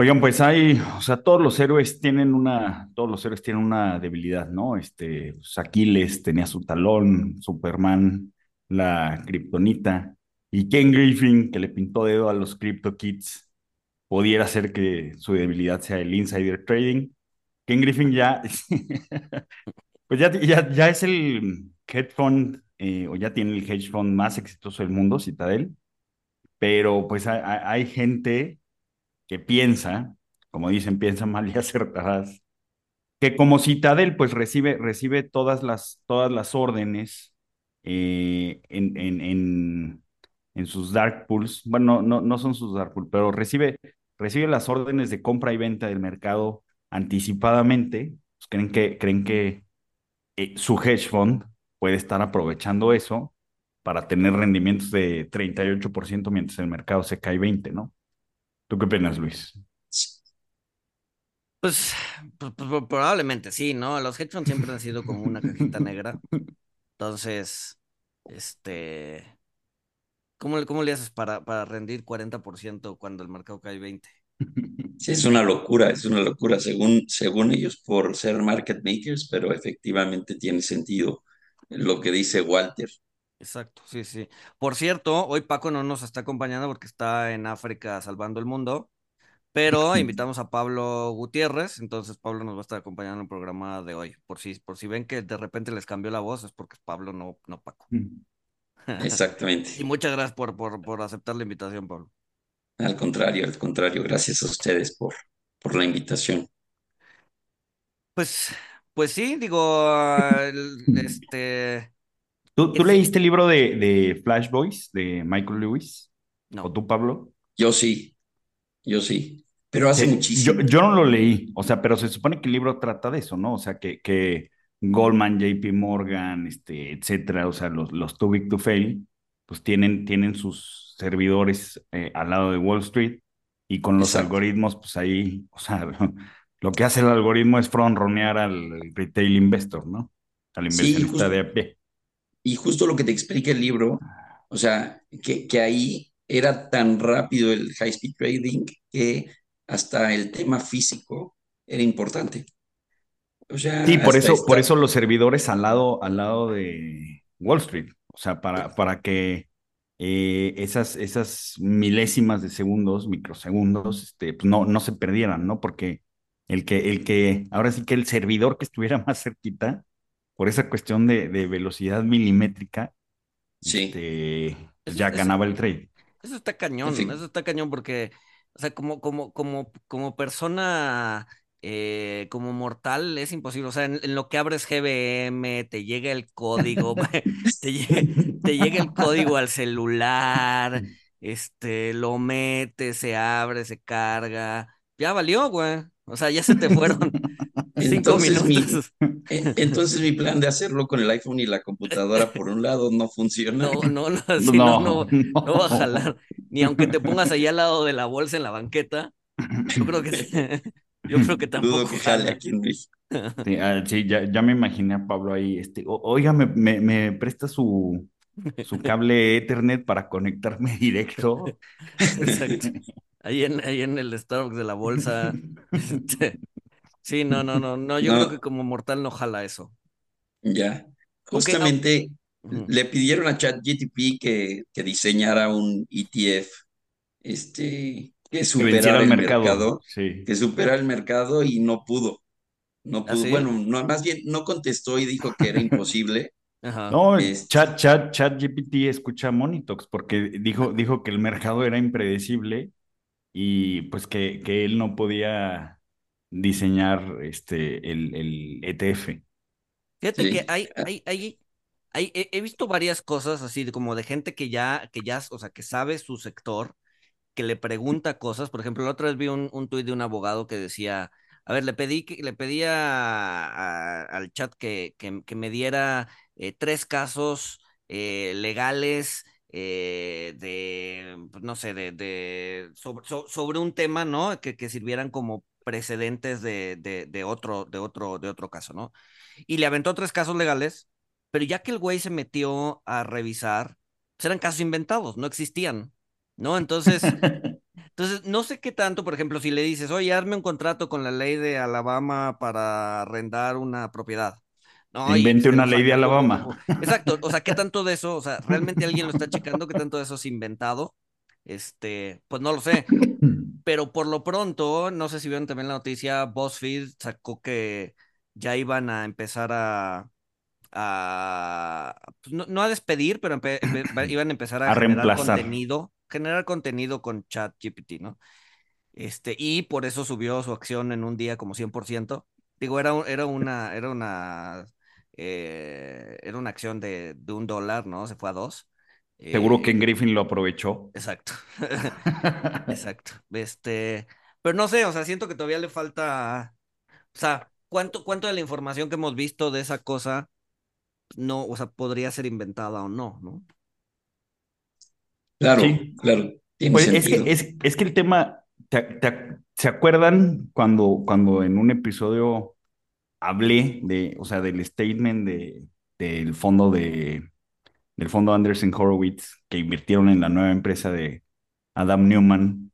Oigan, pues hay, o sea, todos los héroes tienen una, todos los héroes tienen una debilidad, ¿no? Este, pues, Aquiles tenía su talón, Superman, la Kryptonita, y Ken Griffin, que le pintó dedo a los Crypto Kids, pudiera ser que su debilidad sea el insider trading. Ken Griffin ya, pues ya, ya, es el hedge fund, eh, o ya tiene el hedge fund más exitoso del mundo, Citadel, pero pues hay gente que piensa, como dicen, piensa mal y acertarás, que como Citadel, pues recibe, recibe todas, las, todas las órdenes eh, en, en, en, sus dark pools. Bueno, no, no son sus dark pools, pero recibe, recibe las órdenes de compra y venta del mercado anticipadamente. Pues creen que, creen que eh, su hedge fund puede estar aprovechando eso para tener rendimientos de 38% mientras el mercado se cae 20, ¿no? ¿Tú qué opinas, Luis? Pues, pues, pues, probablemente sí, ¿no? Los hedge funds siempre han sido como una cajita negra. Entonces, este, ¿cómo, cómo le haces para, para rendir 40% cuando el mercado cae 20%? Sí, es una locura, es una locura, según, según ellos, por ser market makers, pero efectivamente tiene sentido lo que dice Walter. Exacto, sí, sí. Por cierto, hoy Paco no nos está acompañando porque está en África salvando el mundo, pero invitamos a Pablo Gutiérrez, entonces Pablo nos va a estar acompañando en el programa de hoy. Por si, por si ven que de repente les cambió la voz, es porque es Pablo, no, no Paco. Exactamente. y muchas gracias por, por, por aceptar la invitación, Pablo. Al contrario, al contrario, gracias a ustedes por, por la invitación. Pues, pues sí, digo, este ¿Tú, leíste el libro de, de, Flash Boys de Michael Lewis? No. ¿O tú, Pablo? Yo sí, yo sí, pero hace muchísimo. Yo, no lo leí, o sea, pero se supone que el libro trata de eso, ¿no? O sea, que, que Goldman, JP Morgan, este, etcétera, o sea, los, los too big to fail, pues tienen, tienen sus servidores eh, al lado de Wall Street y con los algoritmos, pues ahí, o sea, lo que hace el algoritmo es frontronear al retail investor, ¿no? Al inversionista de a pie. Y justo lo que te explica el libro, o sea, que, que ahí era tan rápido el high speed trading que hasta el tema físico era importante. O sea, sí, por eso, por eso los servidores al lado, al lado de Wall Street. O sea, para, para que eh, esas, esas milésimas de segundos, microsegundos, este, pues no, no se perdieran, ¿no? Porque el que, el que, ahora sí que el servidor que estuviera más cerquita, por esa cuestión de, velocidad milimétrica, sí. Este, ya ganaba el trade. Eso está cañón, eso está cañón porque, o sea, como, como, como, como persona, eh, como mortal, es imposible. O sea, en, lo que abres GBM, te llega el código, te, llega, el código al celular, este, lo metes, se abre, se carga. Ya valió, güey. O sea, ya se te fueron. Entonces mi, entonces mi plan de hacerlo con el iPhone y la computadora por un lado no funciona. No, no, no, no, no, va a jalar. Ni aunque te pongas ahí al lado de la bolsa en la banqueta. Yo creo que yo creo que tampoco. Dudo que jale aquí en México. Sí, ah, sí ya, ya, me imaginé a Pablo ahí. Este, oiga, me, me, me presta su, su cable Ethernet para conectarme directo. Exacto. Ahí en, ahí en el Starbucks de la bolsa. Este, Sí, no, no, no, no, yo creo que como mortal no jala eso. Ya. Justamente le pidieron a ChatGTP que, que diseñara un ETF este, que superara el mercado, que supera el mercado y no pudo. No ¿Ah, pudo. Bueno, no, más bien no contestó y dijo que era imposible. No, este chat, chat, chat GPT escucha Monitox porque dijo, dijo que el mercado era impredecible y pues que, que él no podía diseñar este, el, el ETF. Fíjate que hay, hay, hay, hay he, visto varias cosas así de como de gente que ya, que ya, o sea, que sabe su sector, que le pregunta cosas. Por ejemplo, la otra vez vi un, un tuit de un abogado que decía, a ver, le pedí, le pedí al chat que, que, me diera eh, tres casos eh, legales eh, de, pues, no sé, de, de sobre, sobre, un tema, ¿no? Que, que sirvieran como precedentes de, de, de, otro, de, otro, de otro caso, ¿no? Y le aventó tres casos legales, pero ya que el güey se metió a revisar, pues eran casos inventados, no existían, ¿no? Entonces, entonces, no sé qué tanto, por ejemplo, si le dices, oye, hazme un contrato con la ley de Alabama para arrendar una propiedad. No, Invente una ley de Alabama. Exacto, o sea, ¿qué tanto de eso? O sea, ¿realmente alguien lo está checando? ¿Qué tanto de eso es inventado? Este, pues no lo sé. Pero por lo pronto, no sé si vieron también la noticia, BuzzFeed sacó que ya iban a empezar a, a pues no, a despedir, pero iban a empezar a, generar contenido, generar contenido con ChatGPT, ¿no? Este, y por eso subió su acción en un día como 100%. Digo, era, era una, era una eh, era una acción de, de, un dólar, ¿no? Se fue a dos. Seguro que en eh, Griffin lo aprovechó. Exacto. exacto. Este, pero no sé, o sea, siento que todavía le falta, o sea, ¿cuánto, cuánto de la información que hemos visto de esa cosa no, o sea, podría ser inventada o no, ¿no? Claro, claro. Pues es, que, es, es, que el tema, ¿se acuerdan cuando, cuando en un episodio hablé de, o sea, del statement de, del fondo de, del fondo Anderson Horowitz que invirtieron en la nueva empresa de Adam Newman,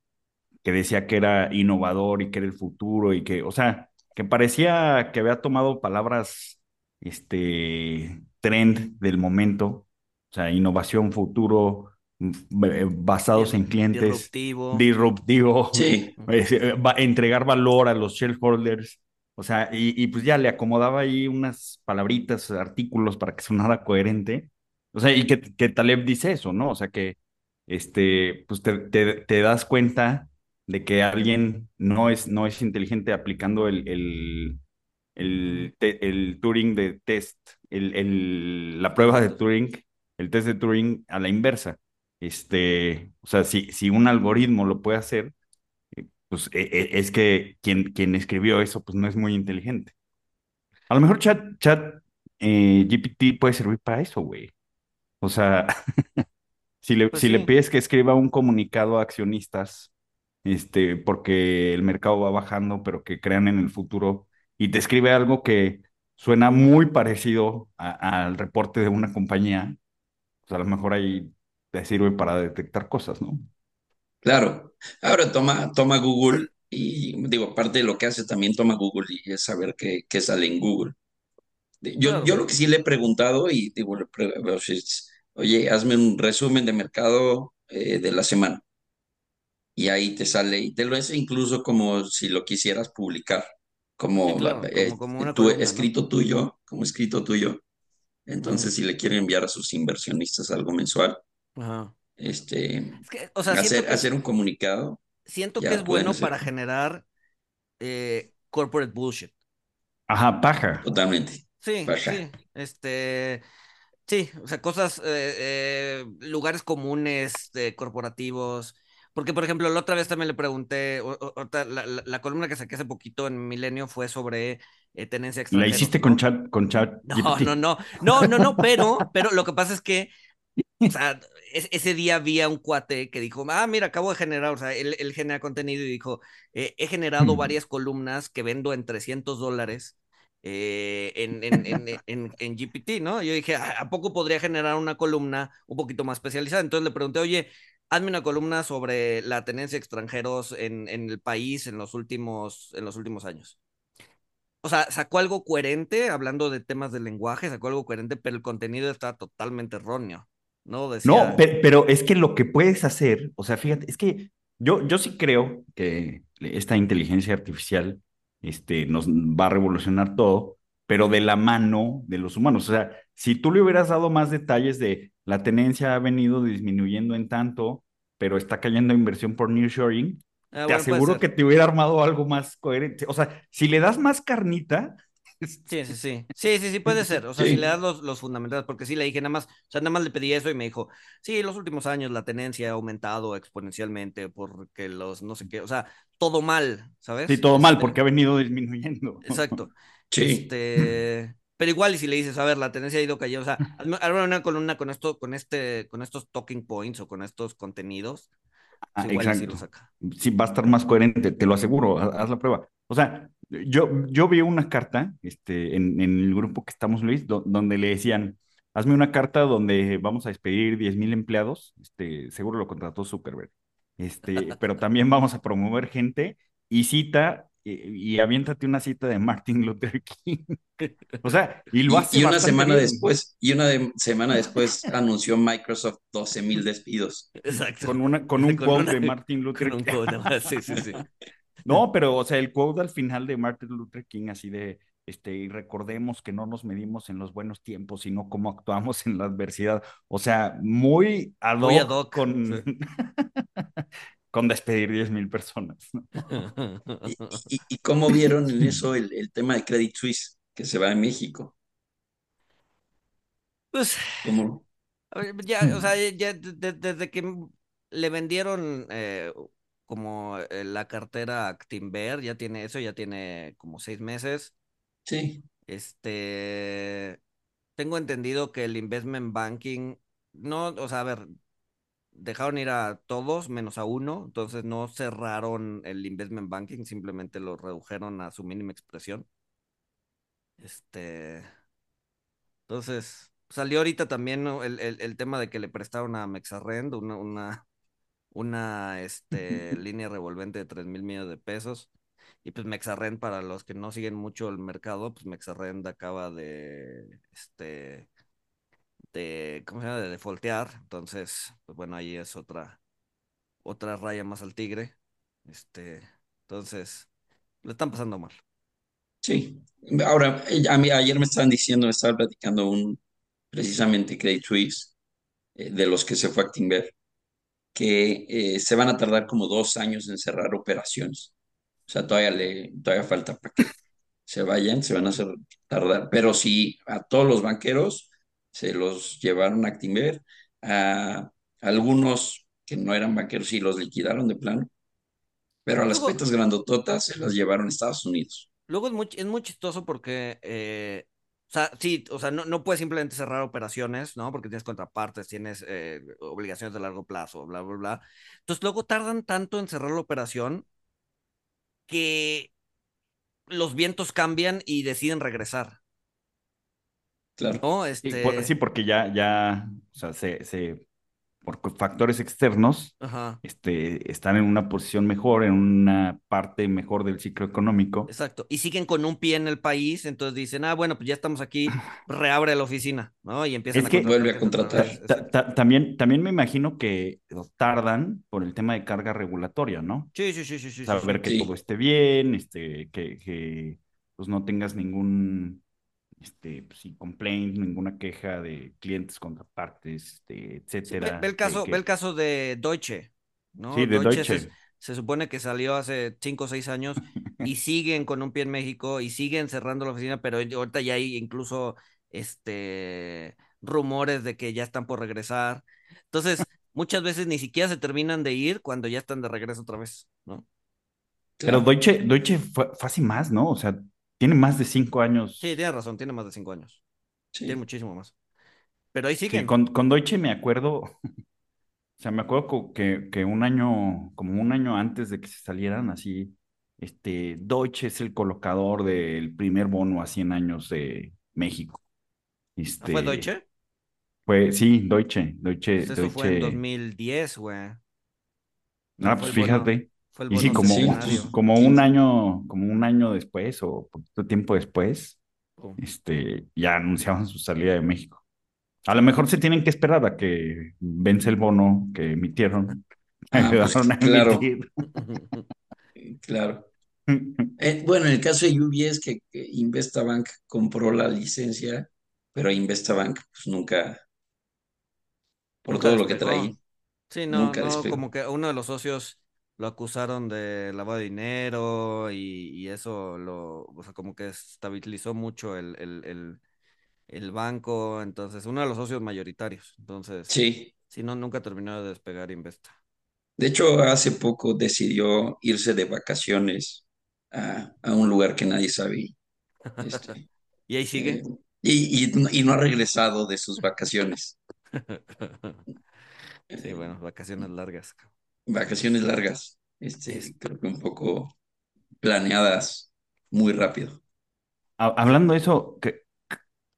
que decía que era innovador y que era el futuro y que, o sea, que parecía que había tomado palabras, este, trend del momento, o sea, innovación, futuro, mm, eh, basados en clientes, disruptivo, disruptivo sí. Eh, entregar valor a los shareholders. O sea, y, pues ya le acomodaba ahí unas palabritas, artículos para que sonara coherente. O sea, y que, que Taleb dice eso, ¿no? O sea, que este, pues te, te, das cuenta de que alguien no es, no es inteligente aplicando el, el, el, el Turing de test, el, la prueba de Turing, el test de Turing a la inversa. Este, o sea, si, si un algoritmo lo puede hacer, pues e, e, es que quien, quien escribió eso pues no es muy inteligente. A lo mejor chat, chat eh, GPT puede servir para eso, güey. O sea, si, le, pues si le pides que escriba un comunicado a accionistas, este, porque el mercado va bajando, pero que crean en el futuro, y te escribe algo que suena muy parecido al reporte de una compañía, pues a lo mejor ahí te sirve para detectar cosas, ¿no? Claro. Ahora toma, toma Google y digo, parte de lo que hace también toma Google y es saber qué, qué sale en Google. Yo, yo lo que sí le he preguntado y digo, oye, hazme un resumen de mercado eh, de la semana. Y ahí te sale, y te lo hace incluso como si lo quisieras publicar, como, eh, tu, escrito tuyo, como escrito tuyo. Entonces, si le quiere enviar a sus inversionistas algo mensual, Ajá este, o sea, hacer, hacer un comunicado. Siento que es bueno para generar eh, corporate bullshit. Ajá, paja. Totalmente. Sí, sí. Este, sí, o sea, cosas, eh, eh, lugares comunes de corporativos. Porque, por ejemplo, la otra vez también le pregunté, la, columna que saqué hace poquito en Milenio fue sobre tenencia extranjera. ¿La hiciste con chat? Con chat no, no, no, no, no, no, pero, pero lo que pasa es que o sea, ese día había un cuate que dijo, ah, mira, acabo de generar, o sea, él, genera contenido y dijo, eh, he generado varias columnas que vendo en 300 dólares eh, en, en, en, GPT, ¿no? Yo dije, ah, ¿a poco podría generar una columna un poquito más especializada? Entonces le pregunté, oye, hazme una columna sobre la tenencia de extranjeros en, el país en los últimos, en los últimos años. O sea, sacó algo coherente, hablando de temas de lenguaje, sacó algo coherente, pero el contenido está totalmente erróneo. No, no pero, es que lo que puedes hacer, o sea, fíjate, es que yo, yo sí creo que esta inteligencia artificial este, nos va a revolucionar todo, pero de la mano de los humanos. O sea, si tú le hubieras dado más detalles de la tenencia ha venido disminuyendo en tanto, pero está cayendo inversión por nearshoring, ah, te aseguro que te hubiera armado algo más coherente. O sea, si le das más carnita, Sí, sí, sí. Sí, sí, sí, puede ser. O sea, si le das los, los fundamentales, porque sí le dije nada más, o sea, nada más le pedí eso y me dijo, sí, en los últimos años la tenencia ha aumentado exponencialmente porque los no sé qué, o sea, todo mal, ¿sabes? Sí, todo mal, este porque ha venido disminuyendo. Exacto. Sí. Este, pero igual, y si le dices, a ver, la tendencia ha ido cayendo, o sea, hazme una columna con esto, con este, con estos talking points o con estos contenidos. Ah, exacto. Sí, va a estar más coherente, te lo aseguro, haz la prueba. O sea, yo, yo vi una carta este, en, en el grupo que estamos, Luis, donde le decían, hazme una carta donde vamos a despedir 10 mil empleados, este, seguro lo contrató Zuckerberg, este, pero también vamos a promover gente y cita y, aviéntate una cita de Martin Luther King. o sea, y lo hace. Y, una semana después, y una semana después anunció Microsoft 12 mil despidos. Exacto. Con, una, con un quote de Martin Luther King. sí, sí, sí. No, pero, o sea, el quote al final de Martin Luther King, así de, este, y recordemos que no nos medimos en los buenos tiempos, sino cómo actuamos en la adversidad. O sea, muy ad hoc, con, con despedir 10 mil personas. ¿Y, cómo vieron en eso el, tema de Credit Suisse, que se va a México? Pues, ¿Cómo? Ya, o sea, ya desde que le vendieron eh, como eh, la cartera Actinver, ya tiene eso, ya tiene como seis meses. Sí. Este, tengo entendido que el investment banking, no, o sea, a ver, dejaron ir a todos menos a uno, entonces no cerraron el investment banking, simplemente lo redujeron a su mínima expresión. Este, entonces, salió ahorita también el, el, tema de que le prestaron a Mexarrend una, una, una este, línea revolvente de 3 mil millones de pesos. Y pues Mexarrend, para los que no siguen mucho el mercado, pues Mexarrend acaba de, este, de, ¿cómo se llama? De defoltear. Entonces, pues bueno, ahí es otra, otra raya más al tigre. Este, entonces, le están pasando mal. Sí. Ahora, eh, a mí, ayer me estaban diciendo, me estaba platicando un, precisamente Credit Suisse, eh, de los que se fue a Actinver, que eh, se van a tardar como dos años en cerrar operaciones. O sea, todavía, le, todavía falta para que se vayan, se van a hacer tardar. Pero sí, a todos los banqueros se los llevaron a Actinver, a algunos que no eran banqueros sí los liquidaron de plano, pero a las petas grandototas se las llevaron a Estados Unidos. Luego es muy, es muy chistoso porque eh, sea, sí, o sea, no, no puedes simplemente cerrar operaciones, ¿no? Porque tienes contrapartes, tienes eh, obligaciones de largo plazo, bla, bla, bla. Entonces luego tardan tanto en cerrar la operación que los vientos cambian y deciden regresar. Claro. ¿No? Este... Sí, porque ya, ya, o sea, se, se por factores externos, este, están en una posición mejor, en una parte mejor del ciclo económico. Exacto. Y siguen con un pie en el país, entonces dicen, ah, bueno, pues ya estamos aquí, reabre la oficina, ¿no? Y empiezan a que vuelve a contratar. también, también me imagino que tardan por el tema de carga regulatoria, ¿no? Sí, sí, sí, sí. sí Saber que todo esté bien, este, que, que pues no tengas ningún este, pues, sin complaint, ninguna queja de clientes, contrapartes, este, etcétera. ve, el caso, ve el caso de Deutsche, ¿no? Sí, de Deutsche. Se, supone que salió hace cinco o seis años y siguen con un pie en México y siguen cerrando la oficina, pero ahorita ya hay incluso este rumores de que ya están por regresar. Entonces, muchas veces ni siquiera se terminan de ir cuando ya están de regreso otra vez, ¿no? Pero Deutsche, Deutsche fue, fue así más, ¿no? O sea, tiene más de cinco años. Sí, tiene razón, tiene más de cinco años. Tiene muchísimo más. Pero ahí siguen. con, con Deutsche me acuerdo, o sea, me acuerdo que, que un año, como un año antes de que se salieran así, este, Deutsche es el colocador del primer bono a 100 años de México. Este, ¿Fue Deutsche? Fue, sí, Deutsche, Deutsche, pues eso fue en 2010, güey. Ah, pues fíjate y sí, como, como un año, como un año después o poquito tiempo después, oh. este, ya anunciaban su salida de México. A lo mejor se tienen que esperar a que vence el bono que emitieron. Ah, pues, claro. claro. Eh, bueno, en el caso de UBS, que, que Investabank compró la licencia, pero Investabank pues nunca, por todo lo que trae. Sí, no, no como que uno de los socios lo acusaron de lavado de dinero y, eso lo, o sea, como que estabilizó mucho el, el, el, banco, entonces, uno de los socios mayoritarios, entonces, sí. Si no, nunca terminó de despegar Investa. De hecho, hace poco decidió irse de vacaciones a, un lugar que nadie sabía. Este, ¿Y ahí sigue? Eh, y, y, no ha regresado de sus vacaciones. sí, bueno, vacaciones largas. Vacaciones largas. Este, creo que un poco planeadas muy rápido. Hablando de eso, que,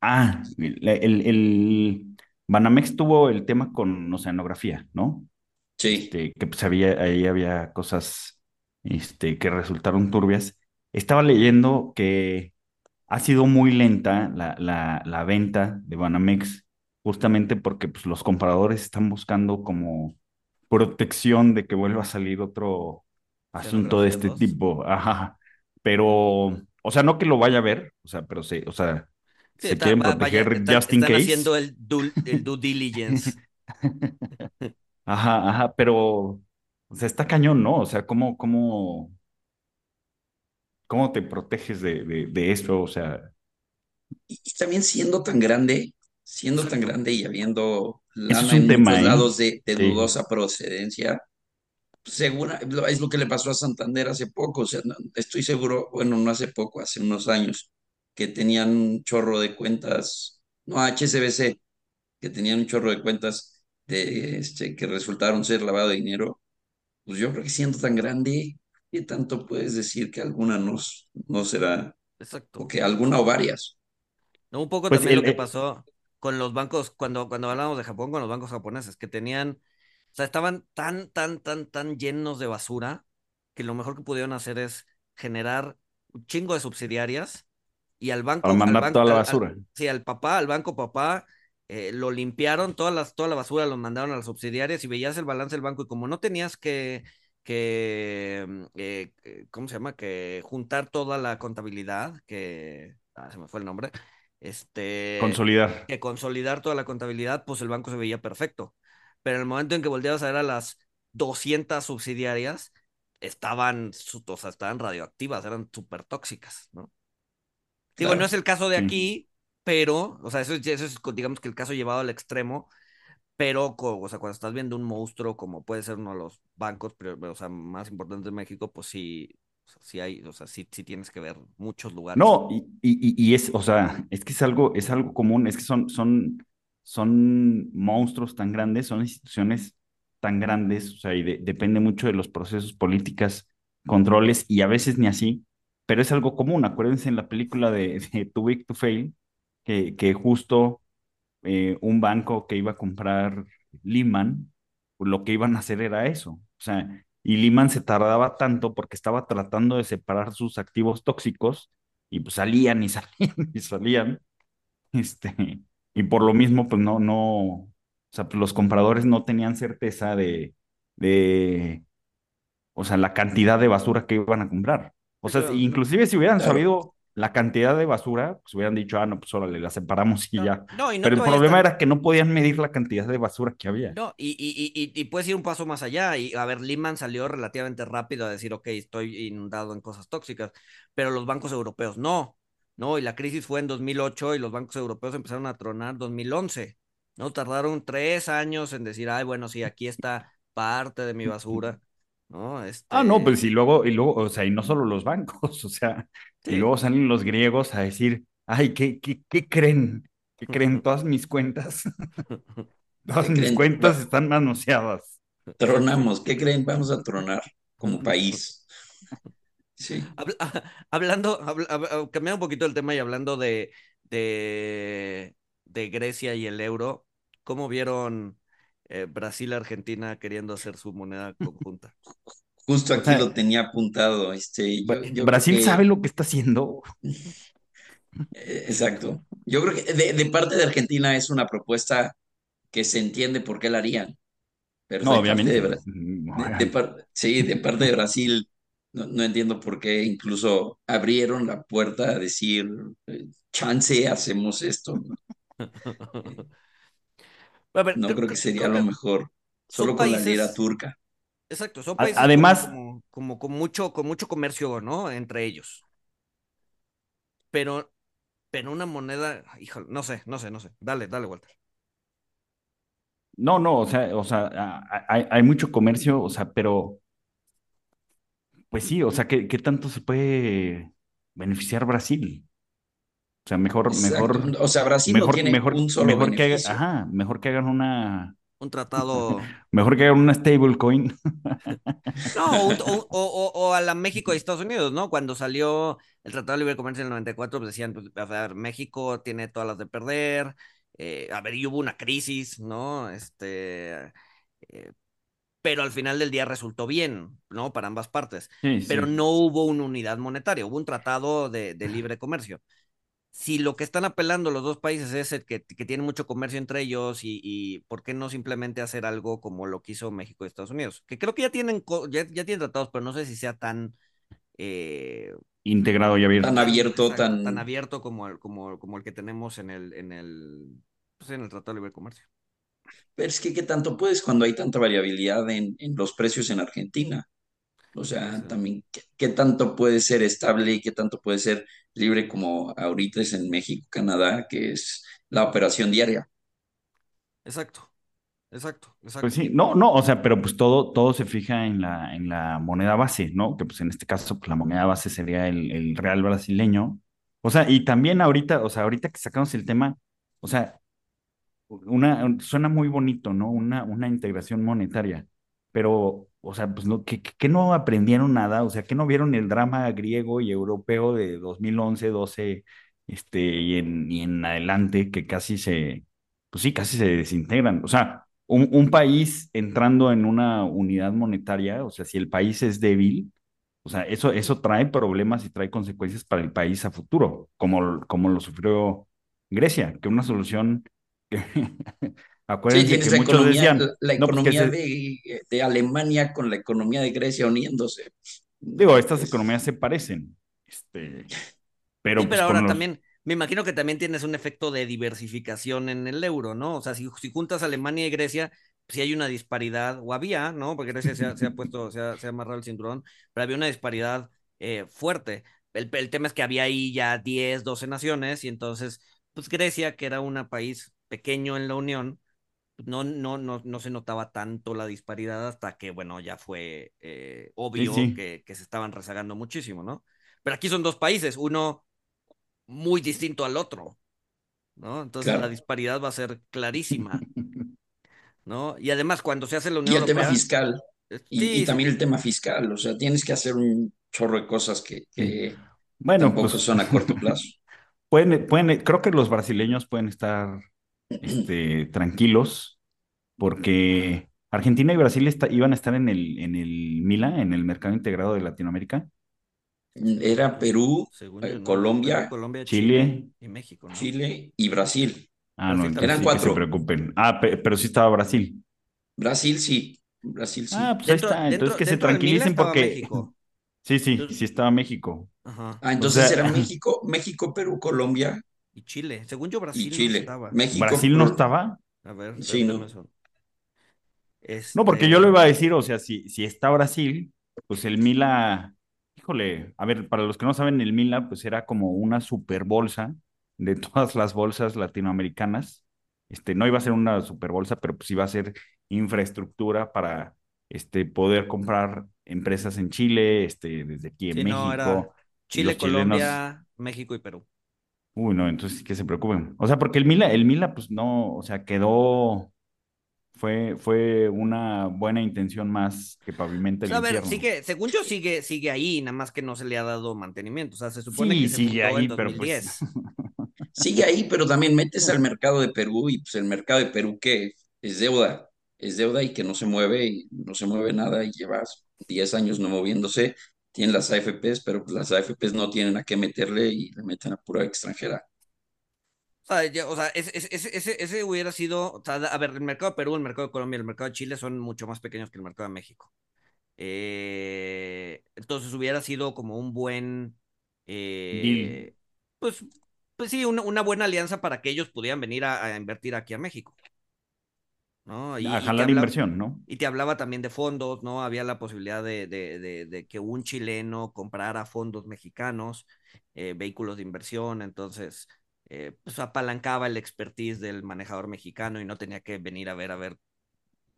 ah, el, el, Banamex tuvo el tema con oceanografía, ¿no? Sí. Este, que pues había, ahí había cosas este, que resultaron turbias. Estaba leyendo que ha sido muy lenta la, la, la venta de Banamex, justamente porque pues, los compradores están buscando como protección de que vuelva a salir otro asunto de este tipo. Ajá. Pero, o sea, no que lo vaya a ver, o sea, pero sí, o sea, se quieren proteger just in case. haciendo el due, el due diligence. ajá, ajá, pero, o sea, está cañón, ¿no? O sea, ¿cómo, cómo, cómo te proteges de, de, eso? O sea. Y, también siendo tan grande, siendo tan grande y habiendo lana en muchos ¿eh? lados de, dudosa procedencia, segura, es lo que le pasó a Santander hace poco, o sea, estoy seguro, bueno, no hace poco, hace unos años, que tenían un chorro de cuentas, no, HSBC, que tenían un chorro de cuentas de, este, que resultaron ser lavado de dinero, pues yo creo que siendo tan grande, ¿qué tanto puedes decir que alguna no, no será? Exacto. O que alguna o varias. No, un poco pues también lo que pasó con los bancos, cuando, cuando hablamos de Japón, con los bancos japoneses, que tenían, o sea, estaban tan, tan, tan, tan llenos de basura, que lo mejor que pudieron hacer es generar un chingo de subsidiarias y al banco. Para mandar al toda la basura. sí, al papá, al banco papá, eh, lo limpiaron, todas las, toda la basura lo mandaron a las subsidiarias y veías el balance del banco y como no tenías que, que mm, eh, eh, ¿cómo se llama? Que juntar toda la contabilidad, que, ah, se me fue el nombre, este... Consolidar. Que consolidar toda la contabilidad, pues el banco se veía perfecto. Pero en el momento en que volteabas a ver a las 200 subsidiarias, estaban, o sea, estaban radioactivas, eran súper tóxicas, ¿no? Digo, no es el caso de aquí, pero, o sea, eso, eso es, digamos que el caso llevado al extremo, pero, o sea, cuando estás viendo un monstruo como puede ser uno de los bancos pero, o sea, más importantes de México, pues sí, sí hay, o sea, sí, sí tienes que ver muchos lugares. No, y, y, y, es, o sea, es que es algo, es algo común, es que son, son, son monstruos tan grandes, son instituciones tan grandes, o sea, y depende mucho de los procesos, políticas, controles, y a veces ni así pero es algo común. Acuérdense en la película de, Too Big to Fail, que, que justo eh, un banco que iba a comprar Lehman, lo que iban a hacer era eso. O sea, y Lehman se tardaba tanto porque estaba tratando de separar sus activos tóxicos y pues salían y salían y salían. Este, y por lo mismo, pues no, no, o sea, pues los compradores no tenían certeza de, de, o sea, la cantidad de basura que iban a comprar. O sea, inclusive si hubieran sabido la cantidad de basura, pues hubieran dicho, ah, no, pues órale, la separamos y ya. No, Pero el problema era que no podían medir la cantidad de basura que había. No, y, y, y, y, puedes ir un paso más allá. Y a ver, Lehman salió relativamente rápido a decir, ok, estoy inundado en cosas tóxicas, pero los bancos europeos no. No, y la crisis fue en 2008 y los bancos europeos empezaron a tronar en 2011. No, tardaron tres años en decir, ay, bueno, sí, aquí está parte de mi basura. ¿No? Ah, no, pues y luego, y luego, o sea, y no solo los bancos, o sea, y luego salen los griegos a decir, ay, ¿qué, qué, qué creen? ¿Qué creen? Todas mis cuentas, todas mis cuentas están manoseadas. Tronamos, ¿qué creen? Vamos a tronar como país. Sí. hablando, cambiando un poquito el tema y hablando de, de, de Grecia y el euro, ¿cómo vieron eh, Brasil-Argentina queriendo hacer su moneda conjunta. Justo aquí lo tenía apuntado. Este, Brasil sabe lo que está haciendo. Eh, exacto. Yo creo que de, parte de Argentina es una propuesta que se entiende por qué la harían. Pero no, obviamente. sí, de parte de Brasil no, no, entiendo por qué incluso abrieron la puerta a decir, eh, chance, hacemos esto. no creo que sería lo mejor. Solo con la lira turca. Exacto, son países además, como, con mucho, con mucho comercio, ¿no? Entre ellos. Pero, pero una moneda, híjole, no sé, no sé, no sé. Dale, dale, Walter. No, no, o sea, o sea, hay, hay mucho comercio, o sea, pero pues sí, o sea, ¿qué, qué tanto se puede beneficiar Brasil? O sea, mejor, mejor. O sea, Brasil mejor, no tiene mejor, un solo mejor que ajá, mejor que hagan una. Un tratado. mejor que hagan una stablecoin. no, o, o, o, a la México y Estados Unidos, ¿no? Cuando salió el Tratado de Libre Comercio en el 94, pues decían, pues, a ver, México tiene todas las de perder. Eh, a ver, y hubo una crisis, ¿no? Este. Eh, pero al final del día resultó bien, ¿no? Para ambas partes. pero no hubo una unidad monetaria, hubo un tratado de, libre comercio. Si lo que están apelando los dos países es el que, que tienen mucho comercio entre ellos y, por qué no simplemente hacer algo como lo que hizo México y Estados Unidos, que creo que ya tienen, ya, tienen tratados, pero no sé si sea tan... Eh, integrado y abierto. Tan abierto, tan... Tan abierto como el, como, como el que tenemos en el, en el, pues en el Tratado de Libre Comercio. Pero es que, ¿qué tanto puedes cuando hay tanta variabilidad en, en los precios en Argentina? O sea, también, ¿qué, tanto puede ser estable y qué tanto puede ser libre como ahorita es en México, Canadá, que es la operación diaria? Exacto, exacto, exacto. Pues sí, no, no, o sea, pero pues todo, todo se fija en la, en la moneda base, ¿no? Que pues en este caso, pues la moneda base sería el, el real brasileño. O sea, y también ahorita, o sea, ahorita que sacamos el tema, o sea, una, suena muy bonito, ¿no? Una, una integración monetaria, pero, o sea, pues no, que, que no aprendieron nada, o sea, que no vieron el drama griego y europeo de 2011, 12, este, y en, y en adelante, que casi se, pues sí, casi se desintegran. O sea, un, un país entrando en una unidad monetaria, o sea, si el país es débil, o sea, eso, eso trae problemas y trae consecuencias para el país a futuro, como, como lo sufrió Grecia, que una solución Acuérdense que la muchos economía, decían, la, pues economía de, Alemania con la economía de Grecia uniéndose. Digo, estas economías se parecen. Este, pero, sí, pues, pero ahora también, me imagino que también tienes un efecto de diversificación en el euro, ¿no? O sea, si, si juntas Alemania y Grecia, si hay una disparidad, o había, ¿no? Porque Grecia se ha, se ha puesto, se ha, se ha, amarrado el cinturón, pero había una disparidad eh, fuerte. El, el, tema es que había ahí ya 10, 12 naciones, y entonces, pues Grecia, que era un país pequeño en la Unión, no, no, no, no se notaba tanto la disparidad hasta que, bueno, ya fue eh, obvio Que, que, se estaban rezagando muchísimo, ¿no? Pero aquí son dos países, uno muy distinto al otro, ¿no? Entonces la disparidad va a ser clarísima, ¿no? Y además cuando se hace la Unión Y el tema fiscal, y, también el tema fiscal, o sea, tienes que hacer un chorro de cosas que, bueno, tampoco pues, son a corto plazo. Pueden, pueden, creo que los brasileños pueden estar este, tranquilos, porque Argentina y Brasil iban a estar en el, en el MILA, en el mercado integrado de Latinoamérica. Era Perú, eh, Colombia, Chile, y México. Chile y Brasil. Ah, no, eran cuatro. Que se preocupen. Ah, pero sí estaba Brasil. Brasil sí. Brasil sí. Ah, pues ahí está. Entonces que se tranquilicen porque. Sí, sí, sí estaba México. Ah, entonces era México, México, Perú, Colombia y Chile. Según yo, Brasil Chile. no estaba. ¿Brasil no estaba? A ver, sí, no. No, porque yo lo iba a decir, o sea, si, si está Brasil, pues el Mila, híjole, a ver, para los que no saben, el Mila, pues era como una super bolsa de todas las bolsas latinoamericanas. Este, no iba a ser una super bolsa, pero pues iba a ser infraestructura para este, poder comprar empresas en Chile, este, desde aquí en México. Chile, Colombia, México y Perú. Uy, no, entonces que se preocupen. O sea, porque el Mila, el Mila, pues no, o sea, quedó, fue, fue una buena intención más que pavimenta el A ver, sigue, según yo sigue, sigue ahí, nada más que no se le ha dado mantenimiento. O sea, se supone que se sigue ahí, pero pues... Sigue ahí, pero también metes al mercado de Perú y pues el mercado de Perú que es deuda, es deuda y que no se mueve y no se mueve nada y llevas 10 años no moviéndose tienen las AFPs, pero pues las AFPs no tienen a qué meterle y le meten a pura extranjera. O sea, o sea ese, ese, ese, hubiera sido, o sea, a ver, el mercado de Perú, el mercado de Colombia, el mercado de Chile son mucho más pequeños que el mercado de México. Eh, entonces hubiera sido como un buen, eh, pues, pues sí, una, una, buena alianza para que ellos pudieran venir a, a invertir aquí a México. ¿No? Y, a jalar inversión, ¿no? Y te hablaba también de fondos, ¿no? Había la posibilidad de, de, de, que un chileno comprara fondos mexicanos, eh, vehículos de inversión, entonces, eh, pues apalancaba el expertise del manejador mexicano y no tenía que venir a ver, a ver,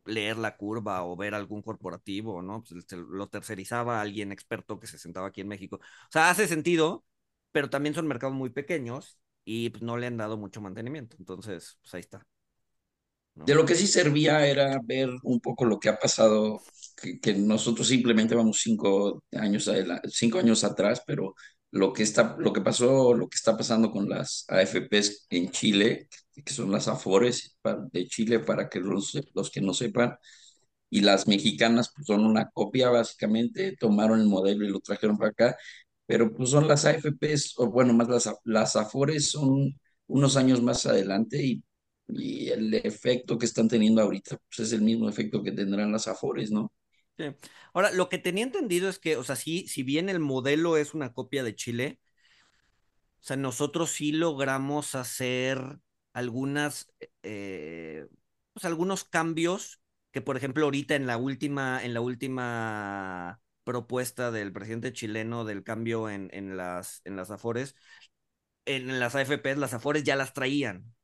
leer la curva o ver algún corporativo, ¿no? Pues lo tercerizaba a alguien experto que se sentaba aquí en México. O sea, hace sentido, pero también son mercados muy pequeños y pues, no le han dado mucho mantenimiento. Entonces, pues ahí está. De lo que sí servía era ver un poco lo que ha pasado, que, nosotros simplemente vamos cinco años, cinco años atrás, pero lo que, está, lo que pasó, lo que está pasando con las AFPs en Chile, que son las AFORES de Chile, para que los, los que no sepan, y las mexicanas pues, son una copia básicamente, tomaron el modelo y lo trajeron para acá, pero pues son las AFPs, o bueno, más las, las AFORES son unos años más adelante y y el efecto que están teniendo ahorita pues es el mismo efecto que tendrán las Afores, ¿no? Sí. Ahora, lo que tenía entendido es que, o sea, sí, si bien el modelo es una copia de Chile, o sea, nosotros sí logramos hacer algunas, eh, pues algunos cambios que, por ejemplo, ahorita en la última, en la última propuesta del presidente chileno del cambio en, en las, en las Afores, en las AFPs, las Afores ya las traían.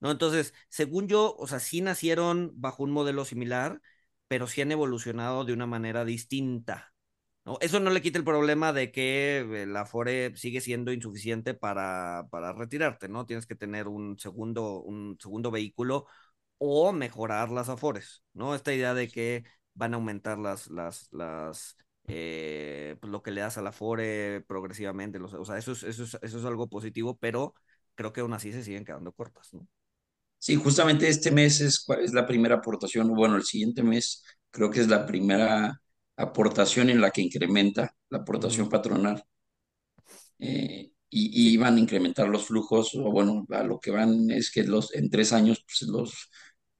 ¿No? Entonces, según yo, o sea, sí nacieron bajo un modelo similar, pero sí han evolucionado de una manera distinta. ¿no? Eso no le quita el problema de que eh, la FORE sigue siendo insuficiente para, para retirarte, ¿no? Tienes que tener un segundo, un segundo vehículo o mejorar las afores, ¿no? Esta idea de que van a aumentar las, las, las, eh, pues lo que le das a la FORE progresivamente, o sea, eso es, eso, es, eso es algo positivo, pero creo que aún así se siguen quedando cortas, ¿no? Sí, justamente este mes es, es la primera aportación, bueno, el siguiente mes creo que es la primera aportación en la que incrementa la aportación patronal. Eh, y, van a incrementar los flujos, o bueno, a lo que van es que los, en tres años pues, los,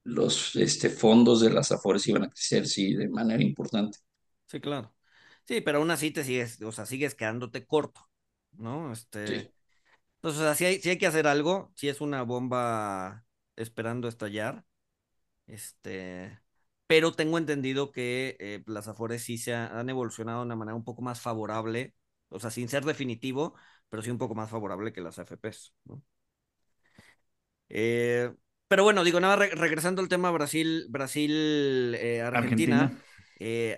los este, fondos de las AFORES iban a crecer, sí, de manera importante. Sí, claro. Sí, pero aún así te sigues, o sea, sigues quedándote corto, ¿no? Este, Entonces, o sea, hay, sí hay que hacer algo, si es una bomba esperando estallar. Este, pero tengo entendido que eh, las Afores sí se han evolucionado de una manera un poco más favorable, o sea, sin ser definitivo, pero sí un poco más favorable que las AFPs, ¿no? Eh, pero bueno, digo, nada, regresando al tema Brasil, Brasil, eh, Argentina.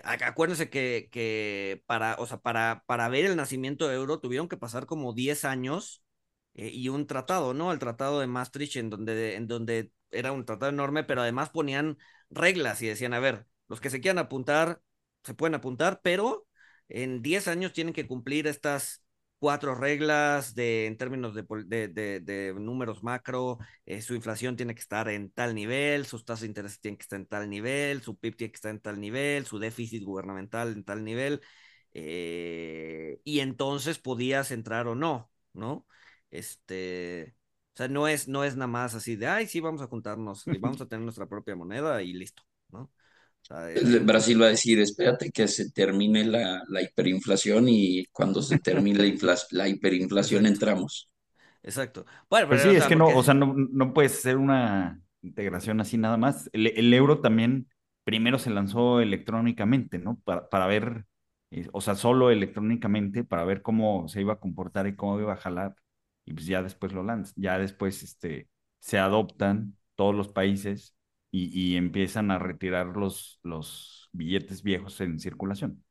acuérdense que, que, para, o sea, para, para ver el nacimiento de euro tuvieron que pasar como 10 años eh, y un tratado, ¿no? El tratado de Maastricht, en donde, en donde era un tratado enorme, pero además ponían reglas y decían, a ver, los que se quieran apuntar, se pueden apuntar, pero en 10 años tienen que cumplir estas cuatro reglas de, en términos de, números macro, eh, su inflación tiene que estar en tal nivel, sus tasas de interés tienen que estar en tal nivel, su PIB tiene que estar en tal nivel, su déficit gubernamental en tal nivel, eh, y entonces podías entrar o no, ¿no? Este, o sea, no es, no es nada más así de, ay, sí, vamos a juntarnos y vamos a tener nuestra propia moneda y listo, ¿no? Brasil va a decir, espérate que se termine la, la hiperinflación y cuando se termine la, la hiperinflación entramos. Exacto. Bueno, pues pero, sí, es que no, o sea, no, no puede ser una integración así nada más. El, el, euro también primero se lanzó electrónicamente, ¿no? Para, para ver, eh, o sea, solo electrónicamente, para ver cómo se iba a comportar y cómo iba a jalar y pues ya después lo lanzan, ya después este, se adoptan todos los países y, empiezan a retirar los, los billetes viejos en circulación.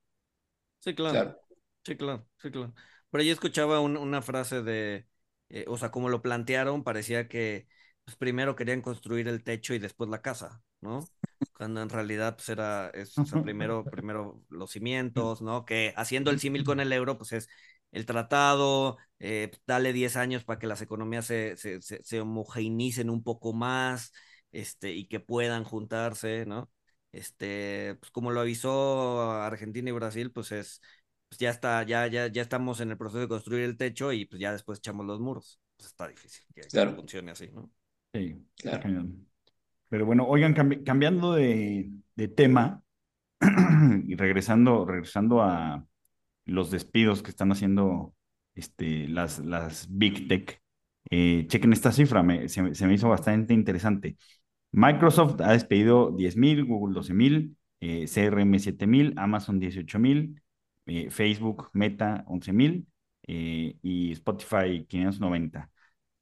Sí, claro. Sí, claro, sí, claro. Pero yo escuchaba una frase de, eh, o sea, como lo plantearon, parecía que pues, primero querían construir el techo y después la casa, ¿no? Cuando en realidad pues era, es, o sea, primero, primero los cimientos, ¿no? Que haciendo el símil con el euro, pues es el tratado, eh, dale 10 años para que las economías se, se, se, homogeneicen un poco más este, y que puedan juntarse, ¿no? Este, pues como lo avisó Argentina y Brasil, pues es, pues ya está, ya, ya, ya estamos en el proceso de construir el techo y pues ya después echamos los muros. Pues está difícil que, funcione así, ¿no? Sí, claro. Pero bueno, oigan, cambiando de, de tema y regresando, regresando a, los despidos que están haciendo este, las, las Big Tech. Eh, chequen esta cifra, se, me hizo bastante interesante. Microsoft ha despedido 10.000, Google 12.000, eh, CRM 7.000, Amazon 18.000, eh, Facebook, Meta 11.000 eh, y Spotify 590.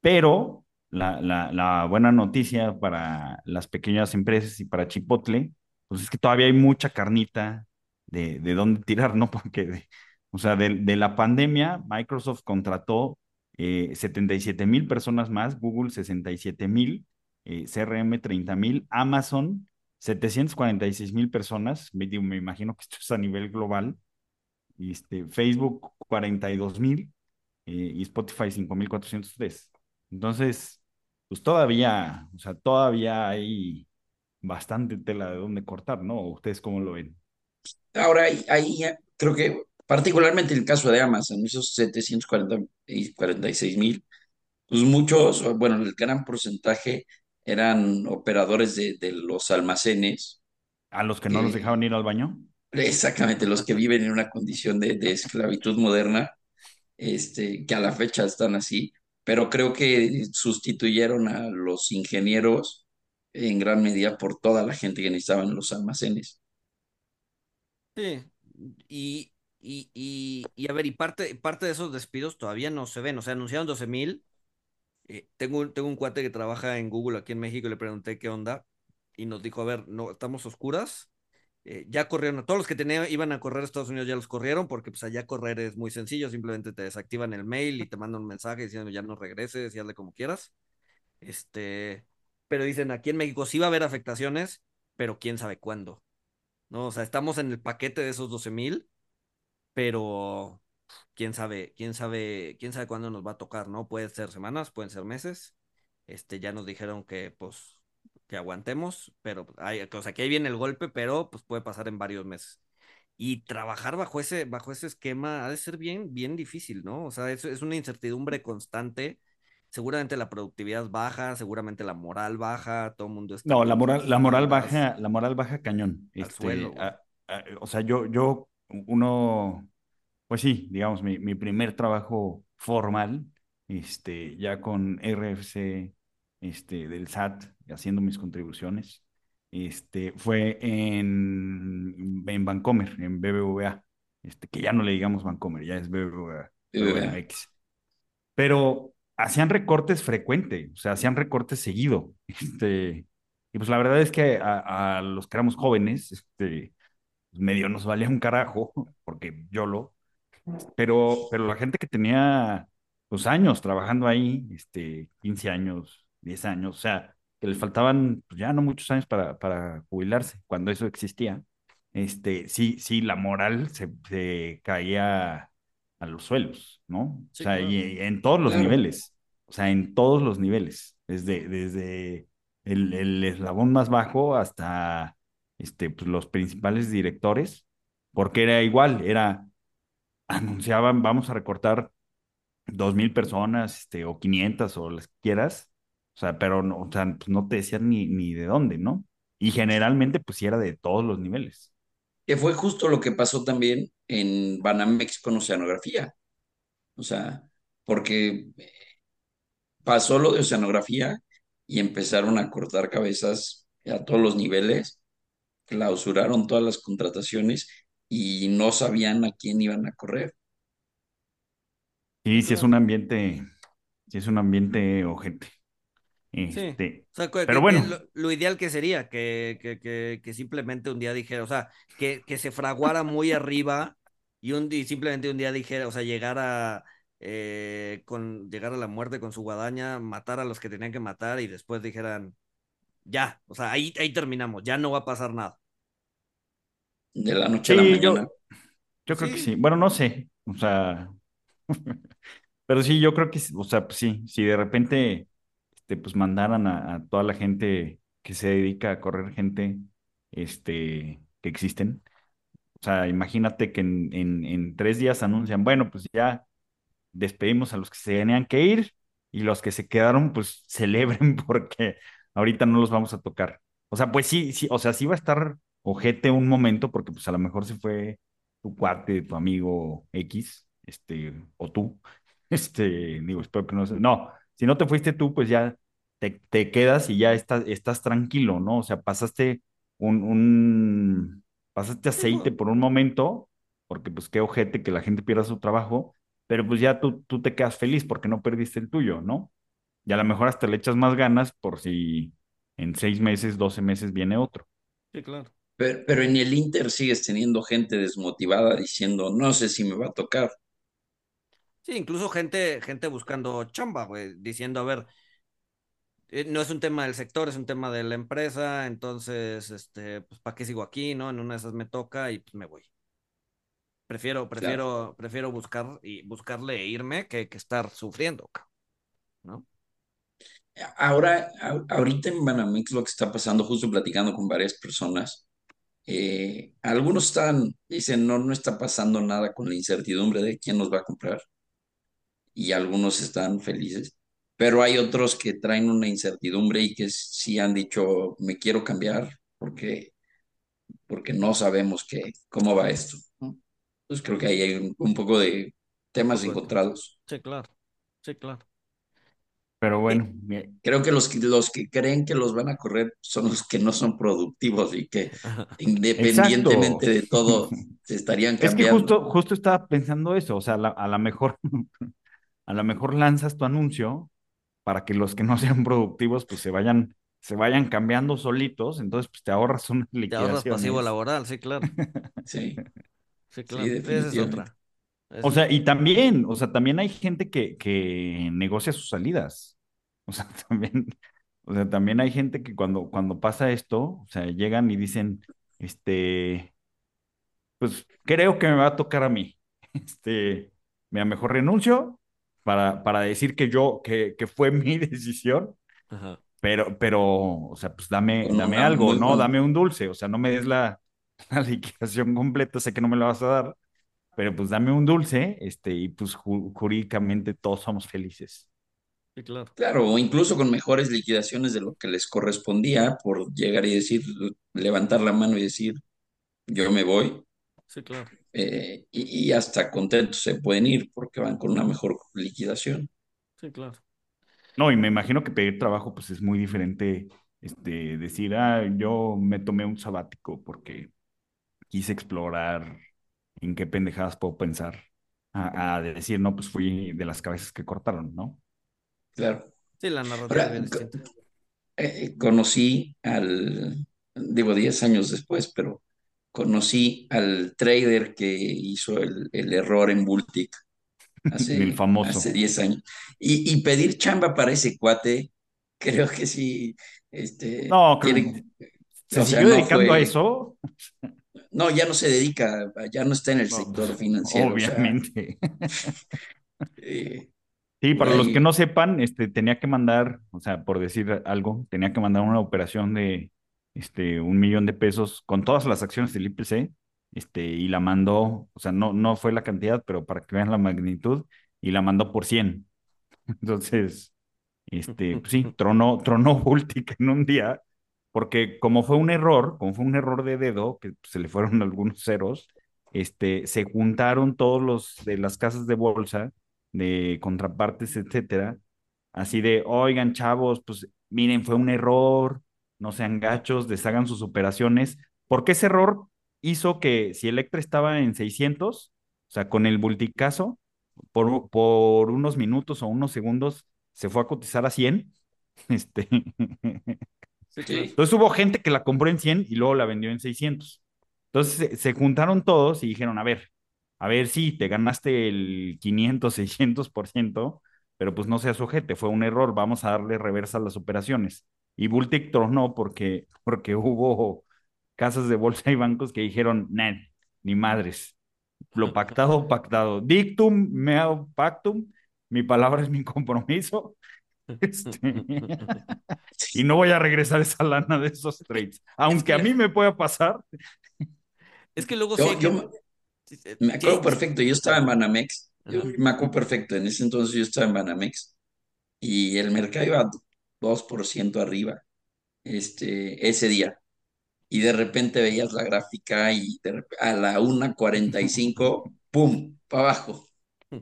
Pero la, la, buena noticia para las pequeñas empresas y para Chipotle, pues es que todavía hay mucha carnita de, de dónde tirar, ¿no? Porque, o sea, de, la pandemia, Microsoft contrató eh, 77 mil personas más, Google 67 mil, eh, CRM 30 mil, Amazon 746 mil personas, me, me, imagino que esto es a nivel global, este, Facebook 42 mil eh, y Spotify 5.403. Entonces, pues todavía, o sea, todavía hay bastante tela de dónde cortar, ¿no? ¿Ustedes cómo lo ven? Ahora, ahí, creo que particularmente el caso de Amazon, esos 746 mil, pues muchos, bueno, el gran porcentaje eran operadores de, de los almacenes. ¿A los que no los dejaban ir al baño? Exactamente, los que viven en una condición de, de esclavitud moderna, este, que a la fecha están así, pero creo que sustituyeron a los ingenieros en gran medida por toda la gente que necesitaban los almacenes. Sí, y, y, y, y, a ver, y parte, parte de esos despidos todavía no se ven, o sea, anunciaron 12 mil. Eh, tengo, tengo un cuate que trabaja en Google aquí en México y le pregunté qué onda y nos dijo, a ver, no, estamos oscuras. Eh, ya corrieron, todos los que tenían, iban a correr a Estados Unidos ya los corrieron porque pues allá correr es muy sencillo, simplemente te desactivan el mail y te mandan un mensaje diciendo ya no regreses y hazle como quieras. Este, pero dicen, aquí en México sí va a haber afectaciones, pero quién sabe cuándo. ¿no? O sea, estamos en el paquete de esos 12 mil, pero quién sabe, quién sabe, quién sabe cuándo nos va a tocar, ¿no? Pueden ser semanas, pueden ser meses. Este, ya nos dijeron que, pues, que aguantemos, pero hay, o sea, que ahí viene el golpe, pero pues puede pasar en varios meses. Y trabajar bajo ese, bajo ese esquema ha de ser bien, bien difícil, ¿no? O sea, es, es una incertidumbre constante seguramente la productividad baja, seguramente la moral baja, todo el mundo está... No, la moral, la moral baja, la moral baja cañón. Al este, suelo. o sea, yo, yo, uno, pues sí, digamos, mi, mi primer trabajo formal, este, ya con RFC, este, del SAT, haciendo mis contribuciones, este, fue en, en Vancomer, en BBVA, este, que ya no le digamos Vancomer, ya es BBVA, BBVA. X. Pero hacían recortes frecuente, o sea, hacían recortes seguido. Este, y pues la verdad es que a, los que éramos jóvenes, este, medio nos valía un carajo, porque yo lo, pero, pero la gente que tenía los pues, años trabajando ahí, este, 15 años, 10 años, o sea, que les faltaban pues, ya no muchos años para, para jubilarse, cuando eso existía, este, sí, sí, la moral se, se caía a los suelos, ¿no? o sea, y, en todos los niveles, o sea, en todos los niveles, desde, desde el, el eslabón más bajo hasta este, pues, los principales directores, porque era igual, era, anunciaban, vamos a recortar dos mil personas, este, o 500, o las que quieras, o sea, pero no, o sea, pues no te decían ni, ni de dónde, ¿no? Y generalmente, pues era de todos los niveles. Que fue justo lo que pasó también en Banamex con oceanografía. O sea, porque pasó lo de oceanografía y empezaron a cortar cabezas a todos los niveles, clausuraron todas las contrataciones y no sabían a quién iban a correr. Sí, sí es un ambiente, sí es un ambiente ojete. Este, pero bueno. lo, ideal que sería que, que, que, simplemente un día dijera, o sea, que, que se fraguara muy arriba y, un, y simplemente un día dijera, o sea, llegara eh, con llegar a la muerte con su guadaña, matar a los que tenían que matar y después dijeran, ya, o sea, ahí, ahí terminamos, ya no va a pasar nada. De la noche a la mañana. Yo, creo que sí. Bueno, no sé, o sea, pero sí, yo creo que, o sea, pues sí, si de repente este, pues mandaran a, toda la gente que se dedica a correr gente este, que existen. O sea, imagínate que en, en, en tres días anuncian, bueno, pues ya despedimos a los que se tenían que ir y los que se quedaron, pues celebren porque ahorita no los vamos a tocar. O sea, pues sí, sí, o sea, sí va a estar ojete un momento porque pues a lo mejor se fue tu cuate, tu amigo X, este, o tú, este, digo, espero que no, no, si no te fuiste tú, pues ya te, te quedas y ya estás, estás tranquilo, ¿no? O sea, pasaste un, un, pasaste aceite por un momento, porque pues qué ojete que la gente pierda su trabajo, pero pues ya tú, tú te quedas feliz porque no perdiste el tuyo, ¿no? Y a lo mejor hasta le echas más ganas por si en seis meses, doce meses viene otro. Sí, claro. Pero, pero en el Inter sigues teniendo gente desmotivada diciendo, no sé si me va a tocar. Sí, incluso gente, gente buscando chamba, güey, diciendo, a ver, eh, no es un tema del sector, es un tema de la empresa, entonces, este, pues, ¿para qué sigo aquí, no? En una de esas me toca y pues me voy. Prefiero, prefiero, prefiero buscar y buscarle e irme que, que estar sufriendo, ¿no? Ahora, ahorita en Banamex lo que está pasando, justo platicando con varias personas, eh, algunos están, dicen, no, no está pasando nada con la incertidumbre de quién nos va a comprar. Y algunos están felices. Pero hay otros que traen una incertidumbre y que sí han dicho, me quiero cambiar porque, porque no sabemos qué, cómo va esto. Entonces creo que ahí hay un, poco de temas encontrados. Sí, claro. Sí, claro. Pero bueno. Creo que los, que los que creen que los van a correr son los que no son productivos y que independientemente de todo se estarían cambiando. Es que justo, justo estaba pensando eso, o sea, a lo mejor, a lo mejor lanzas tu anuncio para que los que no sean productivos pues se vayan, se vayan cambiando solitos, entonces pues te ahorras una liquidación. Te ahorras pasivo laboral, sí, claro. sí. Sí, claro. Esa es otra. O sea, y también, o sea, también hay gente que, que negocia sus salidas. O sea, también, o sea, también hay gente que cuando, cuando pasa esto, o sea, llegan y dicen, este, pues creo que me va a tocar a mí. Este, mira, mejor renuncio para, para decir que yo, que, que fue mi decisión. Pero, pero, o sea, pues dame, dame algo, ¿no? Dame un dulce. O sea, no me des la, la liquidación completa, sé que no me la vas a dar pero pues dame un dulce, este, y pues jurídicamente todos somos felices. Sí, claro. Claro, o incluso con mejores liquidaciones de lo que les correspondía por llegar y decir, levantar la mano y decir, yo me voy. Sí, claro. Eh, y, hasta contentos se pueden ir porque van con una mejor liquidación. Sí, claro. No, y me imagino que pedir trabajo pues es muy diferente, este, decir, ah, yo me tomé un sabático porque quise explorar en qué pendejadas puedo pensar a, decir, no, pues fui de las cabezas que cortaron, ¿no? Claro. Sí, la narrativa eh, eh, conocí al, digo, 10 años después, pero conocí al trader que hizo el, error en Bultic hace, el famoso. hace 10 años. Y, pedir chamba para ese cuate, creo que sí. Este, no, creo ¿Se siguió dedicando a eso? No, ya no se dedica, ya no está en el sector pues, financiero. Obviamente. sí, para los que no sepan, este, tenía que mandar, o sea, por decir algo, tenía que mandar una operación de este, un millón de pesos con todas las acciones del IPC, este, y la mandó, o sea, no, no fue la cantidad, pero para que vean la magnitud, y la mandó por 100. Entonces, este, pues sí, tronó, tronó Bultic en un día porque como fue un error, como fue un error de dedo, que se le fueron algunos ceros, este, se juntaron todos los de las casas de bolsa, de contrapartes, etcétera, así de, oigan, chavos, pues miren, fue un error, no sean gachos, deshagan sus operaciones, porque ese error hizo que si Electra estaba en 600, o sea, con el multicaso, por, por unos minutos o unos segundos se fue a cotizar a 100, este, entonces hubo gente que la compró en 100 y luego la vendió en 600. Entonces se, juntaron todos y dijeron, a ver, a ver, sí, te ganaste el 500, 600%, pero pues no seas ojete, fue un error, vamos a darle reversa a las operaciones. Y Bultic tronó porque, porque hubo casas de bolsa y bancos que dijeron, ni madres, lo pactado, pactado. Dictum, meo pactum, mi palabra es mi compromiso, este, y no voy a regresar esa lana de esos trades. Aunque a mí me pueda pasar. Es que luego yo, me acuerdo perfecto, yo estaba en Banamex, me acuerdo perfecto, en ese entonces yo estaba en Banamex y el mercado iba 2% arriba este, ese día. Y de repente veías la gráfica y a la 1.45, ¡pum!, para abajo.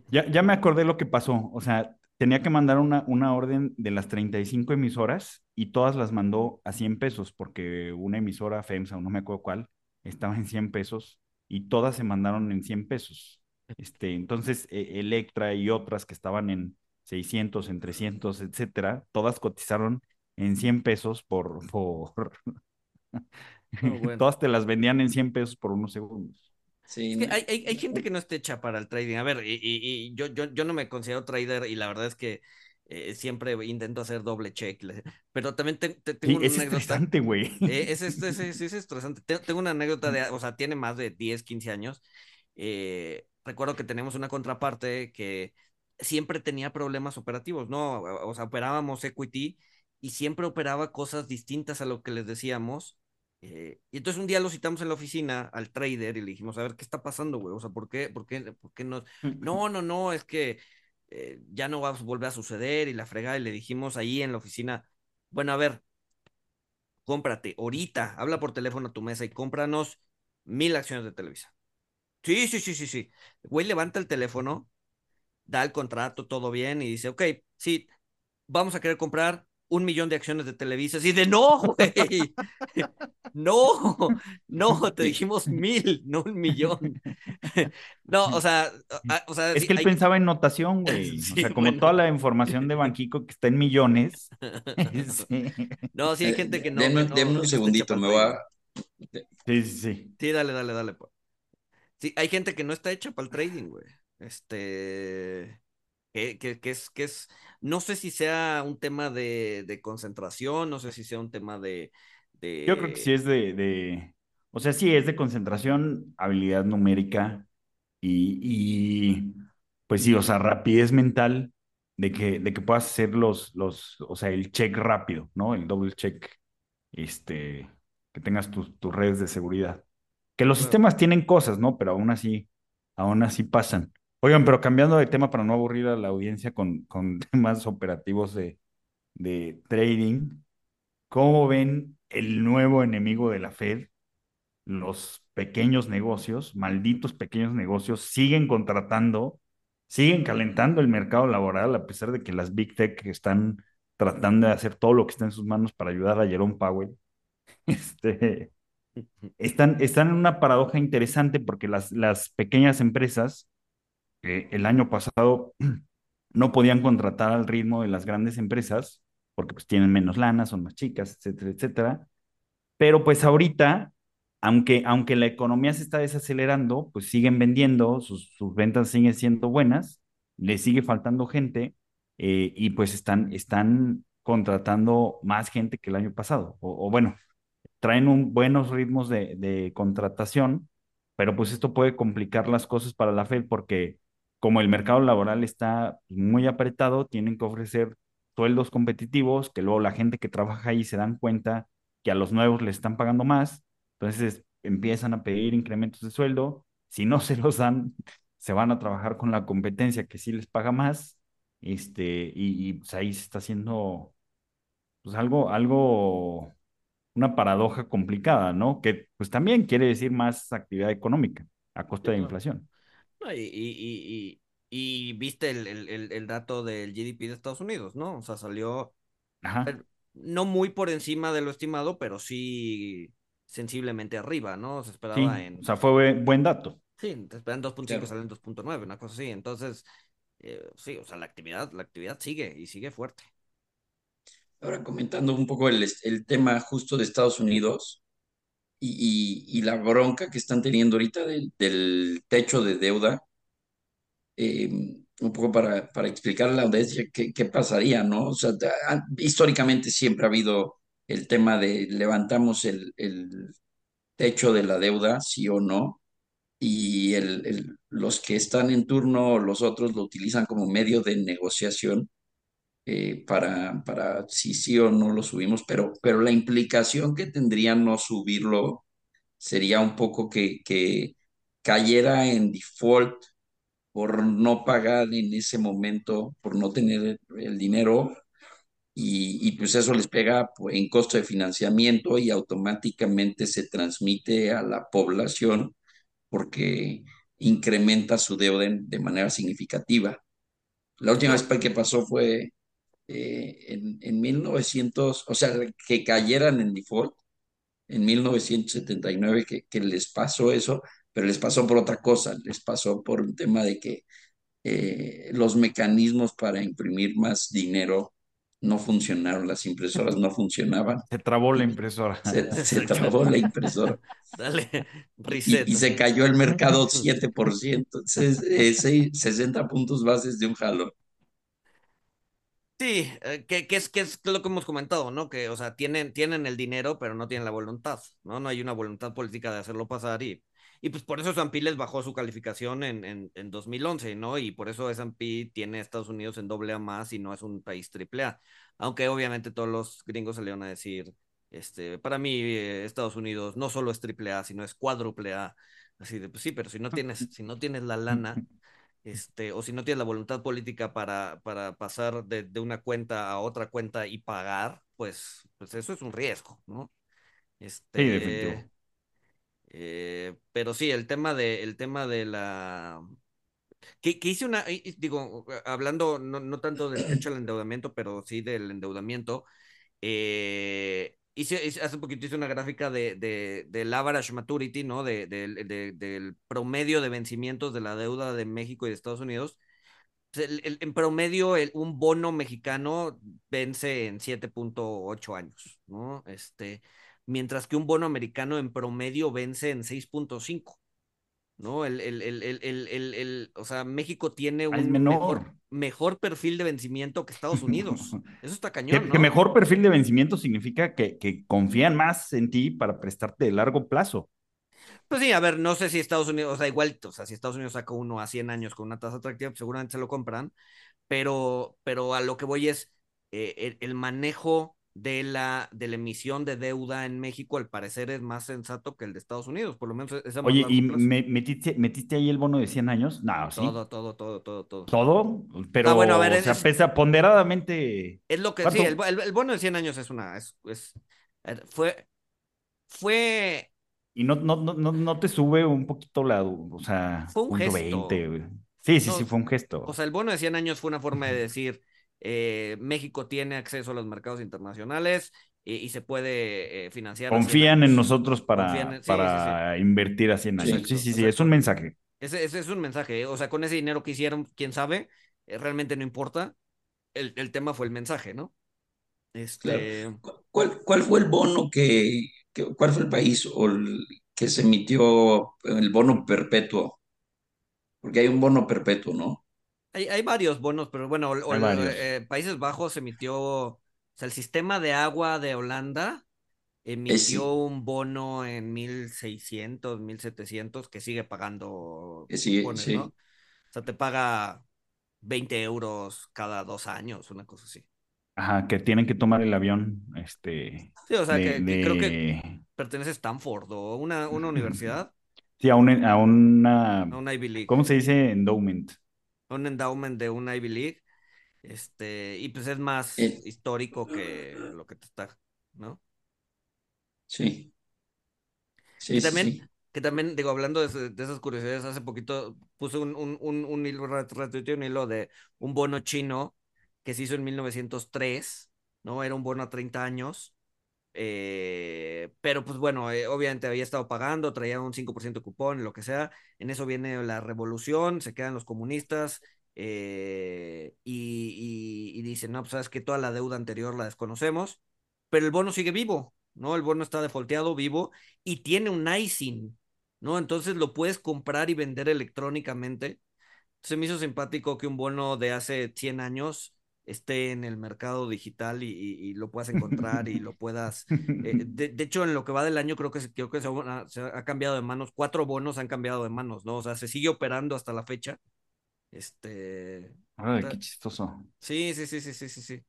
Ya, ya me acordé lo que pasó. O sea, tenía que mandar una, una orden de las 35 emisoras y todas las mandó a 100 pesos, porque una emisora FEMSA, no me acuerdo cuál, estaba en 100 pesos y todas se mandaron en 100 pesos. Este, entonces, e, Electra y otras que estaban en 600, en 300, etcétera, todas cotizaron en 100 pesos por... por... Todas te las vendían en 100 pesos por unos segundos. Sí. hay, hay, hay, gente que no está hecha para el trading. A ver, y, y, yo, yo, yo no me considero trader y la verdad es que eh, siempre intento hacer doble check. Pero también te, tengo una es anécdota. Estresante, güey. Eh, es, es, es, es, estresante. Tengo una anécdota de, o sea, tiene más de 10, 15 años. Eh, recuerdo que tenemos una contraparte que siempre tenía problemas operativos, ¿no? O sea, operábamos equity y siempre operaba cosas distintas a lo que les decíamos. Eh, y entonces un día lo citamos en la oficina al trader y le dijimos, a ver, ¿qué está pasando, güey? O sea, ¿por qué, por qué, por qué no? No, no, no, es que eh, ya no va a volver a suceder y la fregada. Y le dijimos ahí en la oficina, bueno, a ver, cómprate ahorita, habla por teléfono a tu mesa y cómpranos mil acciones de Televisa. Sí, sí, sí, sí, sí. güey levanta el teléfono, da el contrato, todo bien, y dice, ok, sí, vamos a querer comprar un millón de acciones de Televisa. Y de no, güey. No, no, te dijimos mil, no un millón. No, o sea, o sea es que él pensaba en notación, güey. o sea, como toda la información de Banquico que está en millones. No, sí hay gente que no. Denme, un segundito, me va. Sí, sí, sí. Sí, dale, dale, dale. Pues. Sí, hay gente que no está hecha para el trading, güey. Este. Que, que, es, que es, no sé si sea un tema de, de, concentración, no sé si sea un tema de, de... Yo creo que sí es de, de, o sea, sí es de concentración, habilidad numérica y, y pues sí, o sea, rapidez mental de que, de que puedas hacer los, los, o sea, el check rápido, ¿no? El double check, este, que tengas tus, tus redes de seguridad. Que los sistemas tienen cosas, ¿no? Pero aún así, aún así pasan. Oigan, pero cambiando de tema para no aburrir a la audiencia con, temas operativos de, trading, ¿cómo ven el nuevo enemigo de la Fed? Los pequeños negocios, malditos pequeños negocios, siguen contratando, siguen calentando el mercado laboral a pesar de que las Big Tech están tratando de hacer todo lo que está en sus manos para ayudar a Jerome Powell. Este, están, están en una paradoja interesante porque las pequeñas empresas el año pasado no podían contratar al ritmo de las grandes empresas porque pues tienen menos lana, son más chicas, etcétera, etcétera. Pero pues ahorita, aunque, aunque la economía se está desacelerando, pues siguen vendiendo, sus, sus ventas siguen siendo buenas, le sigue faltando gente eh, y pues están, están contratando más gente que el año pasado. O, bueno, traen buenos ritmos de, de contratación, pero pues esto puede complicar las cosas para la Fed porque como el mercado laboral está muy apretado, tienen que ofrecer sueldos competitivos, que luego la gente que trabaja ahí se dan cuenta que a los nuevos les están pagando más, entonces empiezan a pedir incrementos de sueldo, si no se los dan, se van a trabajar con la competencia que sí les paga más, este, y, pues ahí se está haciendo pues algo, algo, una paradoja complicada, ¿no? Que pues también quiere decir más actividad económica a costa de inflación. Y, y, viste el, el, el, dato del GDP de Estados Unidos, ¿no? O sea, salió no muy por encima de lo estimado, pero sí sensiblemente arriba, ¿no? Se esperaba en... O sea, fue buen dato. Sí, te esperan 2.5, salen 2.9, una cosa así. Entonces, eh, sí, o sea, la actividad, la actividad sigue y sigue fuerte. Ahora, comentando un poco el, el tema justo de Estados Unidos, y, la bronca que están teniendo ahorita del, techo de deuda, eh, un poco para, para explicar la audiencia qué, pasaría, ¿no? O sea, históricamente siempre ha habido el tema de levantamos el, el techo de la deuda, sí o no, y el, los que están en turno, los otros lo utilizan como medio de negociación eh, para, para si sí o no lo subimos, pero, pero la implicación que tendría no subirlo sería un poco que, que cayera en default por no pagar en ese momento, por no tener el dinero, y, y, pues eso les pega pues, en costo de financiamiento y automáticamente se transmite a la población porque incrementa su deuda de manera significativa. La última vez que pasó fue eh, en, en 1900, o sea, que cayeran en default en 1979, que, que les pasó eso, pero les pasó por otra cosa, les pasó por un tema de que eh, los mecanismos para imprimir más dinero no funcionaron, las impresoras no funcionaban. Se trabó la impresora. Se, trabó la impresora. Dale, reset. Y, se cayó el mercado 7%, entonces 60 puntos bases de un jalón. Sí, eh, que, es, que es lo que hemos comentado, ¿no? Que, o sea, tienen, tienen el dinero, pero no tienen la voluntad, ¿no? No hay una voluntad política de hacerlo pasar y, y pues por eso S&P les bajó su calificación en, en, en 2011, ¿no? Y por eso S&P tiene a Estados Unidos en doble A más y no es un país triple A. Aunque obviamente todos los gringos salieron a decir, este, para mí eh, Estados Unidos no solo es triple A, sino es cuádruple A. Así de, pues sí, pero si no tienes, si no tienes la lana, este, o si no tienes la voluntad política para, para pasar de, de, una cuenta a otra cuenta y pagar, pues, pues eso es un riesgo, ¿no? Este, sí, eh, pero sí, el tema de, el tema de la... Que, que hice una, digo, hablando no, no tanto del hecho del endeudamiento, pero sí del endeudamiento, eh, hice, hace poquito hice una gráfica de, de, del average maturity, ¿no? De, del promedio de vencimientos de la deuda de México y de Estados Unidos. en promedio, un bono mexicano vence en 7.8 años, ¿no? Este, mientras que un bono americano en promedio vence en 6.5. ¿no? El, el, el, el, o sea, México tiene un mejor. Mejor, perfil de vencimiento que Estados Unidos. Eso está cañón. Que, mejor perfil de vencimiento significa que, que, confían más en ti para prestarte de largo plazo. Pues sí, a ver, no sé si Estados Unidos, o sea, igual, o sea, si Estados Unidos saca uno a 100 años con una tasa atractiva, pues seguramente se lo compran, pero, pero a lo que voy es eh, el manejo de la, de la emisión de deuda en México, al parecer es más sensato que el de Estados Unidos, por lo menos esa Oye, ¿y me, metiste, metiste ahí el bono de 100 años? No, sí. Todo, todo, todo, todo, todo. ¿Todo? Pero, ah, bueno, a ver, o sea, pesa ponderadamente... Es lo que, sí, el, el, bono de 100 años es una, es, es fue, fue... Y no, no, no, no te sube un poquito la, o sea, fue un gesto. Sí, sí, sí, fue un gesto. O sea, el bono de 100 años fue una forma de decir eh, México tiene acceso a los mercados internacionales y, se puede eh, financiar. Confían en nosotros para, para invertir a 100 años. Sí, sí, sí, es un mensaje. Ese, es un mensaje, ¿eh? o sea, con ese dinero que hicieron, quién sabe, realmente no importa. El, el, tema fue el mensaje, ¿no? Este... ¿Cuál, ¿Cuál fue el bono que, cuál fue el país o que se emitió el bono perpetuo? Porque hay un bono perpetuo, ¿no? Hay, varios bonos, pero bueno, eh, Países Bajos emitió, o sea, el sistema de agua de Holanda emitió un bono en 1600, 1700 que sigue pagando. sí. O sea, te paga 20 euros cada dos años, una cosa así. Ajá, que tienen que tomar el avión, este. Sí, o sea, que, creo que pertenece a Stanford o una, una universidad. Sí, a, un, a una. A una Ivy League. ¿Cómo se dice endowment? Un endowment de un Ivy League, este, y pues es más eh. histórico que lo que te está, ¿no? Sí. Sí, también, que también, digo, hablando de, esas curiosidades, hace poquito puse un, un, un, un hilo, un hilo de un bono chino que se hizo en 1903, ¿no? Era un bono a 30 años, eh, pero pues bueno, eh, obviamente había estado pagando, traía un 5% de cupón, lo que sea. En eso viene la revolución, se quedan los comunistas eh, y, dicen, no, pues sabes que toda la deuda anterior la desconocemos, pero el bono sigue vivo, ¿no? El bono está defolteado, vivo y tiene un icing, ¿no? Entonces lo puedes comprar y vender electrónicamente. Se me hizo simpático que un bono de hace 100 años esté en el mercado digital y, lo puedas encontrar y lo puedas. Eh, de, hecho, en lo que va del año, creo que, creo que se, ha, cambiado de manos. Cuatro bonos han cambiado de manos, ¿no? O sea, se sigue operando hasta la fecha. Este. Ay, qué chistoso. Sí, sí, sí, sí, sí, sí. sí.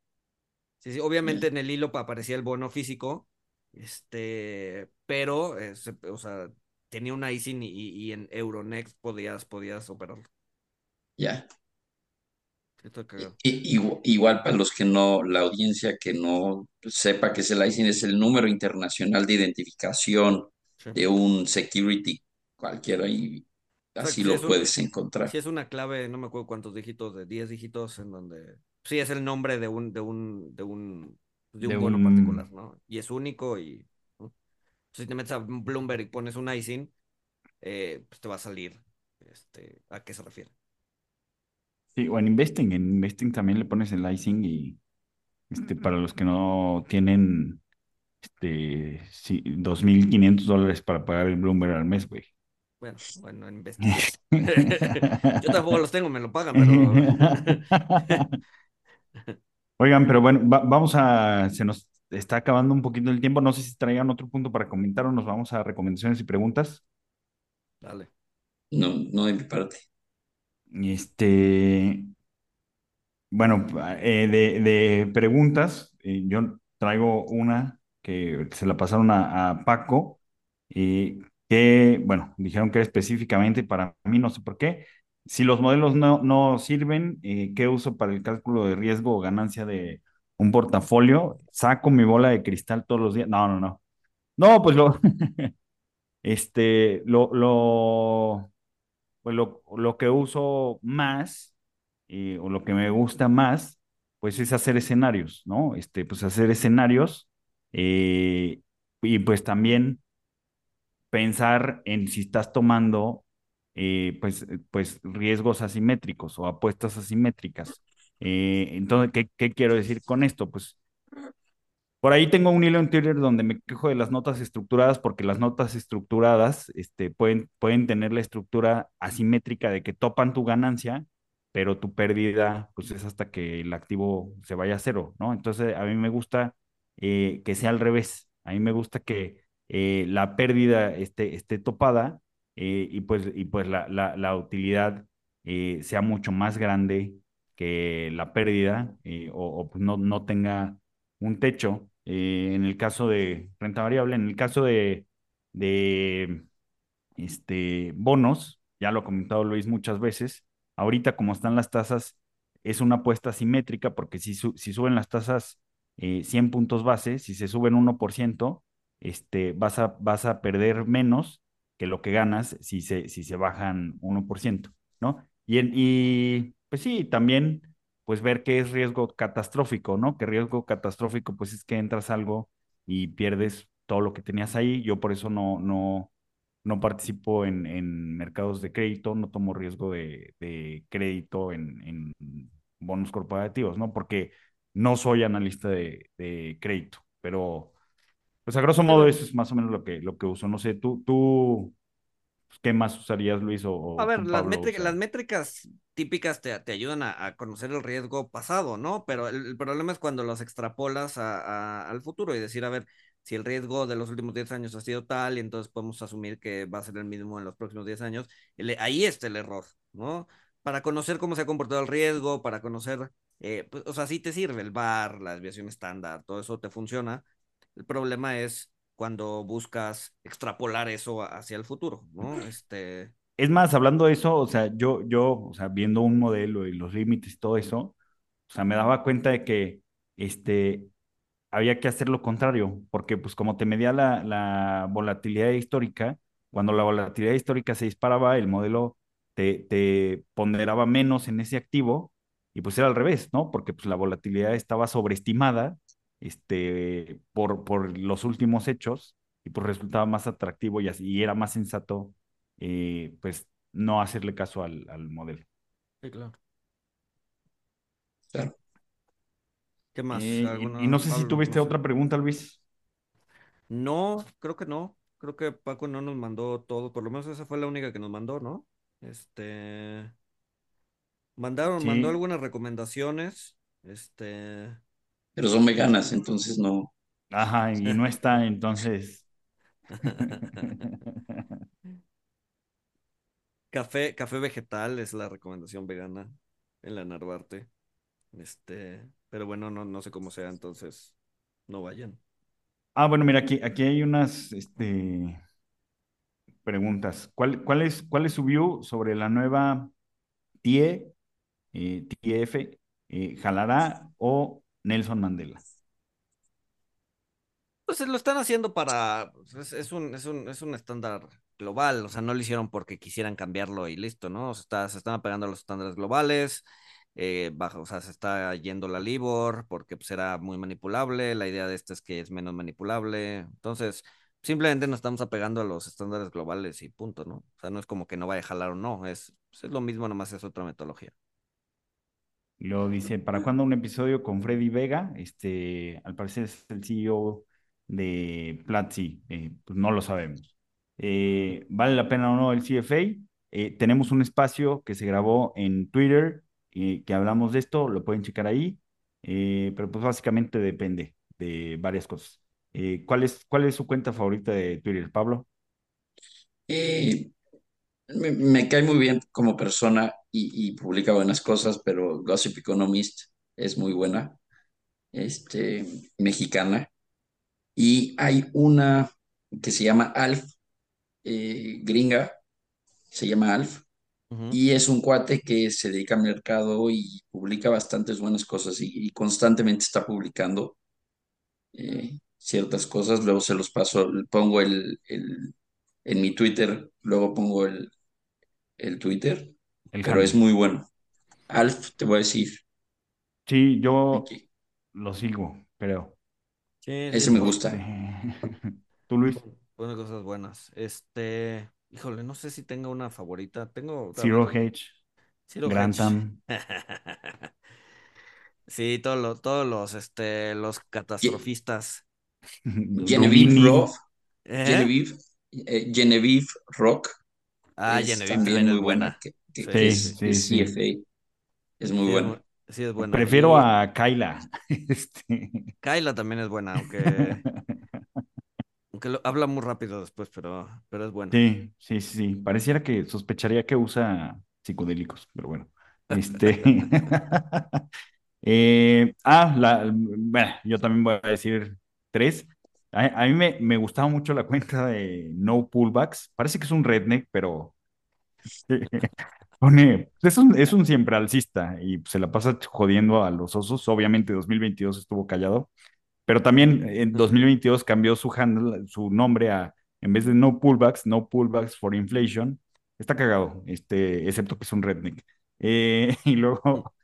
sí, Obviamente en el hilo aparecía el bono físico. Este, pero, eh, o sea, tenía una ISIN y, y, en Euronext podías, podías operarlo. Ya igual, para los que no, la audiencia que no sepa que es el ISIN es el número internacional de identificación de un security cualquiera y así lo puedes encontrar. Si es una clave, no me acuerdo cuántos dígitos, de 10 dígitos, en donde sí es el nombre de un, de un, de un, de un bono particular, ¿no? Y es único y si te metes a Bloomberg y pones un icing, eh, pues te va a salir este, a qué se refiere. Sí, o en Investing, en Investing también le pones el icing y este, para los que no tienen este, sí, 2.500 dólares para pagar el Bloomberg al mes, güey. Bueno, bueno, en Investing. Yo tampoco los tengo, me lo pagan, pero... Oigan, pero bueno, vamos a, se nos está acabando un poquito el tiempo. No sé si traían otro punto para comentar o nos vamos a recomendaciones y preguntas. Dale. No, no de mi parte. Este, bueno, eh, de, preguntas, eh, yo traigo una que se la pasaron a, Paco, y que, bueno, dijeron que era específicamente para mí, no sé por qué. Si los modelos no, no sirven, eh, ¿qué uso para el cálculo de riesgo o ganancia de un portafolio? ¿Saco mi bola de cristal todos los días? No, no, no. No, pues lo, este, lo, lo, pues lo, lo que uso más eh, o lo que me gusta más, pues es hacer escenarios, ¿no? Este, pues hacer escenarios eh, y pues también pensar en si estás tomando eh, pues, pues riesgos asimétricos o apuestas asimétricas. entonces, ¿qué, ¿qué, quiero decir con esto? Pues por ahí tengo un hilo en Twitter donde me quejo de las notas estructuradas porque las notas estructuradas este, pueden, pueden tener la estructura asimétrica de que topan tu ganancia, pero tu pérdida pues es hasta que el activo se vaya a cero, ¿no? Entonces a mí me gusta eh, que sea al revés, a mí me gusta que eh, la pérdida esté, esté topada eh, y pues, y pues la, la, la utilidad sea mucho más grande que la pérdida o, o pues no, no tenga un techo. Eh, en el caso de renta variable, en el caso de, este, bonos, ya lo ha comentado Luis muchas veces, ahorita como están las tasas, es una apuesta simétrica porque si, suben las tasas 100 eh, puntos base, si se suben 1%, este, vas, a, vas a perder menos que lo que ganas si se, si se bajan 1%, ¿no? Y pues sí, también pues ver qué es riesgo catastrófico, ¿no? Que riesgo catastrófico, pues es que entras algo y pierdes todo lo que tenías ahí. Yo por eso no, no, no participo en, en mercados de crédito, no tomo riesgo de, de crédito en, en, bonos corporativos, ¿no? Porque no soy analista de, de, crédito, pero pues a grosso modo eso es más o menos lo que, lo que uso. No sé, tú, tú, ¿qué más usarías, Luis? O, a ver, las, métricas, las métricas típicas te, te ayudan a, conocer el riesgo pasado, ¿no? Pero el, problema es cuando los extrapolas a, al futuro y decir, a ver, si el riesgo de los últimos 10 años ha sido tal y entonces podemos asumir que va a ser el mismo en los próximos 10 años, ahí está el error, ¿no? Para conocer cómo se ha comportado el riesgo, para conocer, eh, pues, o sea, sí te sirve el VAR, la desviación estándar, todo eso te funciona. El problema es cuando buscas extrapolar eso hacia el futuro, ¿no? Este, es más, hablando de eso, o sea, yo, yo, o sea, viendo un modelo y los límites y todo eso, o sea, me daba cuenta de que, este, había que hacer lo contrario, porque pues como te medía la, la volatilidad histórica, cuando la volatilidad histórica se disparaba, el modelo te, te ponderaba menos en ese activo y pues era al revés, ¿no? Porque pues la volatilidad estaba sobreestimada, este, por, por los últimos hechos y pues resultaba más atractivo y, así, y era más sensato eh, pues no hacerle caso al, al modelo. Sí, claro. Claro. ¿Qué más? Eh, y, no sé si tuviste otra pregunta, Luis. No, creo que no. Creo que Paco no nos mandó todo, por lo menos esa fue la única que nos mandó, ¿no? Este. Mandaron, mandó algunas recomendaciones. Este. Pero son veganas, entonces no. Ajá, y no está, entonces. Café, café vegetal es la recomendación vegana en la Narvarte. Este, pero bueno, no, no sé cómo sea, entonces no vayan. Ah, bueno, mira, aquí, aquí hay unas este, preguntas. ¿Cuál, cuál, es, ¿Cuál es su view sobre la nueva TIE, eh, TIEF, eh, Jalará o Nelson Mandela? Pues lo están haciendo para, pues, es, un, es, un, es un estándar global, o sea, no lo hicieron porque quisieran cambiarlo y listo, ¿no? O sea, se están apegando a los estándares globales, eh, bajo, o sea, se está yendo la Libor porque pues, era muy manipulable, la idea de esta es que es menos manipulable, entonces simplemente nos estamos apegando a los estándares globales y punto, ¿no? O sea, no es como que no vaya a jalar o no, es, pues, es lo mismo, nomás es otra metodología. Lo dice, ¿para cuándo un episodio con Freddy Vega? Este, al parecer es el CEO de Platzi, eh, pues no lo sabemos. Eh, ¿Vale la pena o no el CFA? Eh, tenemos un espacio que se grabó en Twitter, que hablamos de esto, lo pueden checar ahí, pero pues básicamente depende de varias cosas. ¿cuál, es, ¿Cuál es su cuenta favorita de Twitter, Pablo? Me, cae muy bien como persona y, publica buenas cosas, pero Gossip Economist es muy buena, este, mexicana. Y hay una que se llama Alf, eh, gringa, se llama Alf, y es un cuate que se dedica al mercado y publica bastantes buenas cosas y, constantemente está publicando eh, ciertas cosas. Luego se los paso, pongo el, el, en mi Twitter, luego pongo el, el Twitter, pero es muy bueno. Alf, te voy a decir. Sí, yo lo sigo, creo. Sí, Ese me gusta. ¿Tú, Luis? Pone cosas buenas. Este, híjole, no sé si tengo una favorita. Tengo. Zero H. Zero Grantham. sí, todos los, todos los, este, los catastrofistas. Genevieve Rock. ¿Eh? Genevieve, eh, Genevieve Rock Ah, Genevieve también es muy buena. sí, sí, sí, CFA. Es muy buena. Sí, es buena. Prefiero a Kyla. Este... Kyla también es buena, aunque. aunque lo... habla muy rápido después, pero, pero es buena. Sí, sí, sí. Pareciera que sospecharía que usa psicodélicos, pero bueno. Este. eh, ah, la... bueno, yo también voy a decir tres. A, mí me, me, gustaba mucho la cuenta de No Pullbacks. Parece que es un redneck, pero pone, es un, es un siempre alcista y se la pasa jodiendo a los osos. Obviamente 2022 estuvo callado, pero también en 2022 cambió su, handle, su nombre a, en vez de No Pullbacks, No Pullbacks for Inflation. Está cagado, este, excepto que es un redneck. Eh, y luego,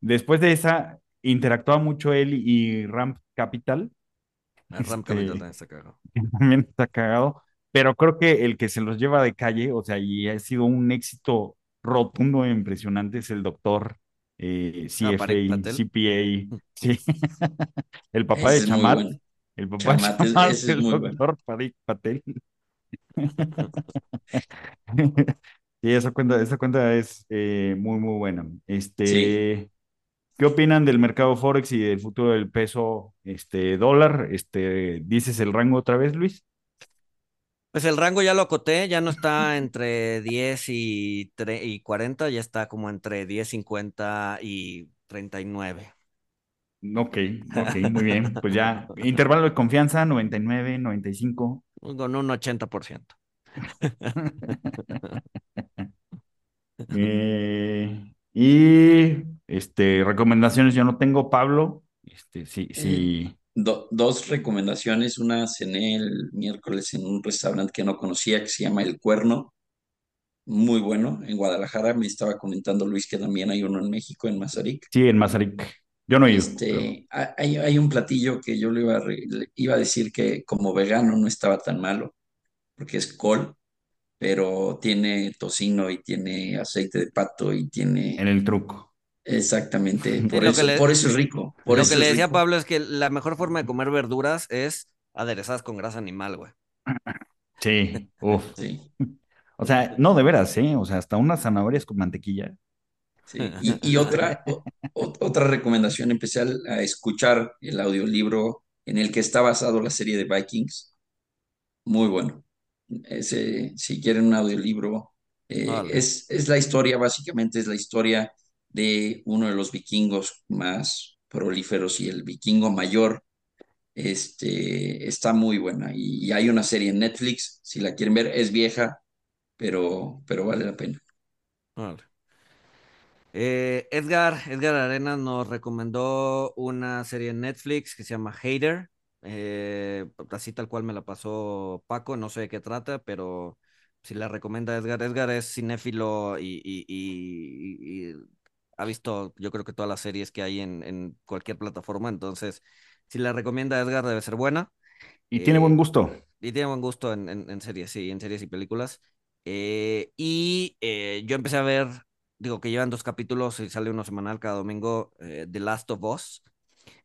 después de esa, interactuaba mucho él y Ramp Capital Ram este, también está cagado. También está cagado, pero creo que el que se los lleva de calle, o sea, y ha sido un éxito rotundo e impresionante es el doctor eh, ah, CFA, CPA, sí. el papá de Chamat, el papá de Chamat es, el doctor Parik Patel. sí, esa cuenta, esa cuenta es eh, muy, muy buena. Este, ¿Qué opinan del mercado Forex y del futuro del peso este, dólar? Este, ¿Dices el rango otra vez, Luis? Pues el rango ya lo acoté, ya no está entre 10 y, y 40, ya está como entre 10, 50 y 39. Ok, ok, muy bien. Pues ya, intervalo de confianza, 99, 95. Con un 80%. eh, y este, recomendaciones yo no tengo, Pablo. Este, sí, sí. Eh, dos recomendaciones. Una cené el miércoles en un restaurante que no conocía que se llama El Cuerno. Muy bueno. En Guadalajara me estaba comentando Luis que también hay uno en México, en Mazarik. Sí, en Mazarik. Yo no he ido. Este, hay, hay, un platillo que yo le iba, a, iba a decir que como vegano no estaba tan malo, porque es col pero tiene tocino y tiene aceite de pato y tiene... En el truco. Exactamente, por, eso, por eso es rico. Por lo que le decía a Pablo es que la mejor forma de comer verduras es aderezadas con grasa animal, güey. Sí, uff. Sí. O sea, no, de veras, ¿eh? O sea, hasta unas zanahorias con mantequilla. Sí. Y, y otra, otra recomendación, empecé a escuchar el audiolibro en el que está basado la serie de Vikings. Muy bueno. Ese, si quieren un audiolibro, eh, es, es la historia, básicamente es la historia de uno de los vikingos más prolíferos y el vikingo mayor. Este, está muy buena y, hay una serie en Netflix, si la quieren ver, es vieja, pero, pero vale la pena. Eh, Edgar, Edgar Arenas nos recomendó una serie en Netflix que se llama Hater. Eh, así tal cual me la pasó Paco, no sé de qué trata, pero si la recomienda Edgar. Edgar es cinéfilo y, y, ha visto, yo creo que todas las series que hay en, en cualquier plataforma. Entonces, si la recomienda Edgar, debe ser buena. Y tiene buen eh, gusto. Y tiene buen gusto en, en, series, sí, en series y películas. Eh, y eh, yo empecé a ver, digo que llevan dos capítulos y sale uno semanal cada domingo, The Last of Us.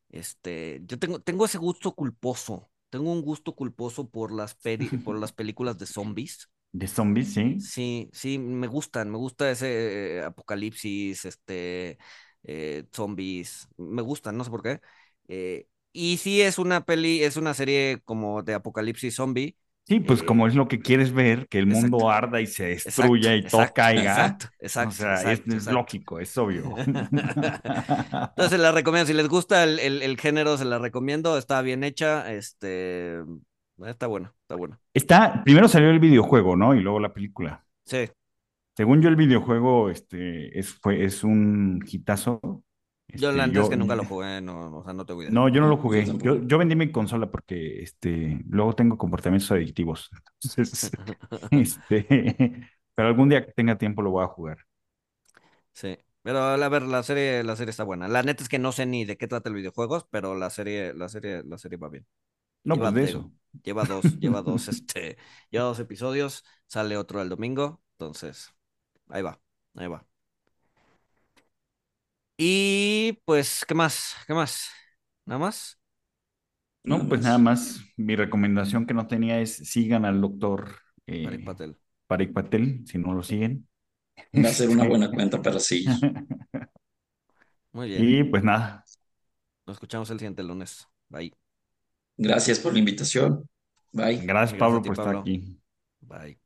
Este, yo tengo, tengo ese gusto culposo. Tengo un gusto culposo por las, por las películas de zombies. ¿De zombies, sí? Sí, sí, me gustan. Me gusta ese apocalipsis, este, zombies. Me gustan, no sé por qué. Y sí es una peli, es una serie como de apocalipsis zombie. Sí, pues como es lo que quieres ver, que el mundo arda y se destruya y todo caiga. Exacto, exacto. O sea, es, lógico, es obvio. Entonces la recomiendo, si les gusta el, el, género, se la recomiendo, está bien hecha, este, está bueno, está bueno. Está, primero salió el videojuego, ¿no? Y luego la película. Sí. Según yo el videojuego, este, es, fue, es un hitazo yo la este, es que nunca lo jugué, no, o sea, no te voy No, yo no lo jugué. Yo, yo, vendí mi consola porque este, luego tengo comportamientos adictivos. este, pero algún día que tenga tiempo lo voy a jugar. Sí, pero a ver, la serie, la serie está buena. La neta es que no sé ni de qué trata el videojuegos, pero la serie, la serie, la serie va bien. No, pues de eso. Lleva dos, lleva dos, este, lleva dos episodios, sale otro el domingo, entonces, ahí va, ahí va. Y pues, ¿qué más? ¿Qué más? ¿Nada más? No, pues nada más. Mi recomendación que no tenía es sigan al doctor eh, Parik Patel. Parik Patel, si no lo siguen. Va a ser una buena cuenta para sí. Muy bien. Y pues nada. Nos escuchamos el siguiente lunes. Bye. Gracias por la invitación. Bye. Gracias, Pablo, por estar aquí. Bye.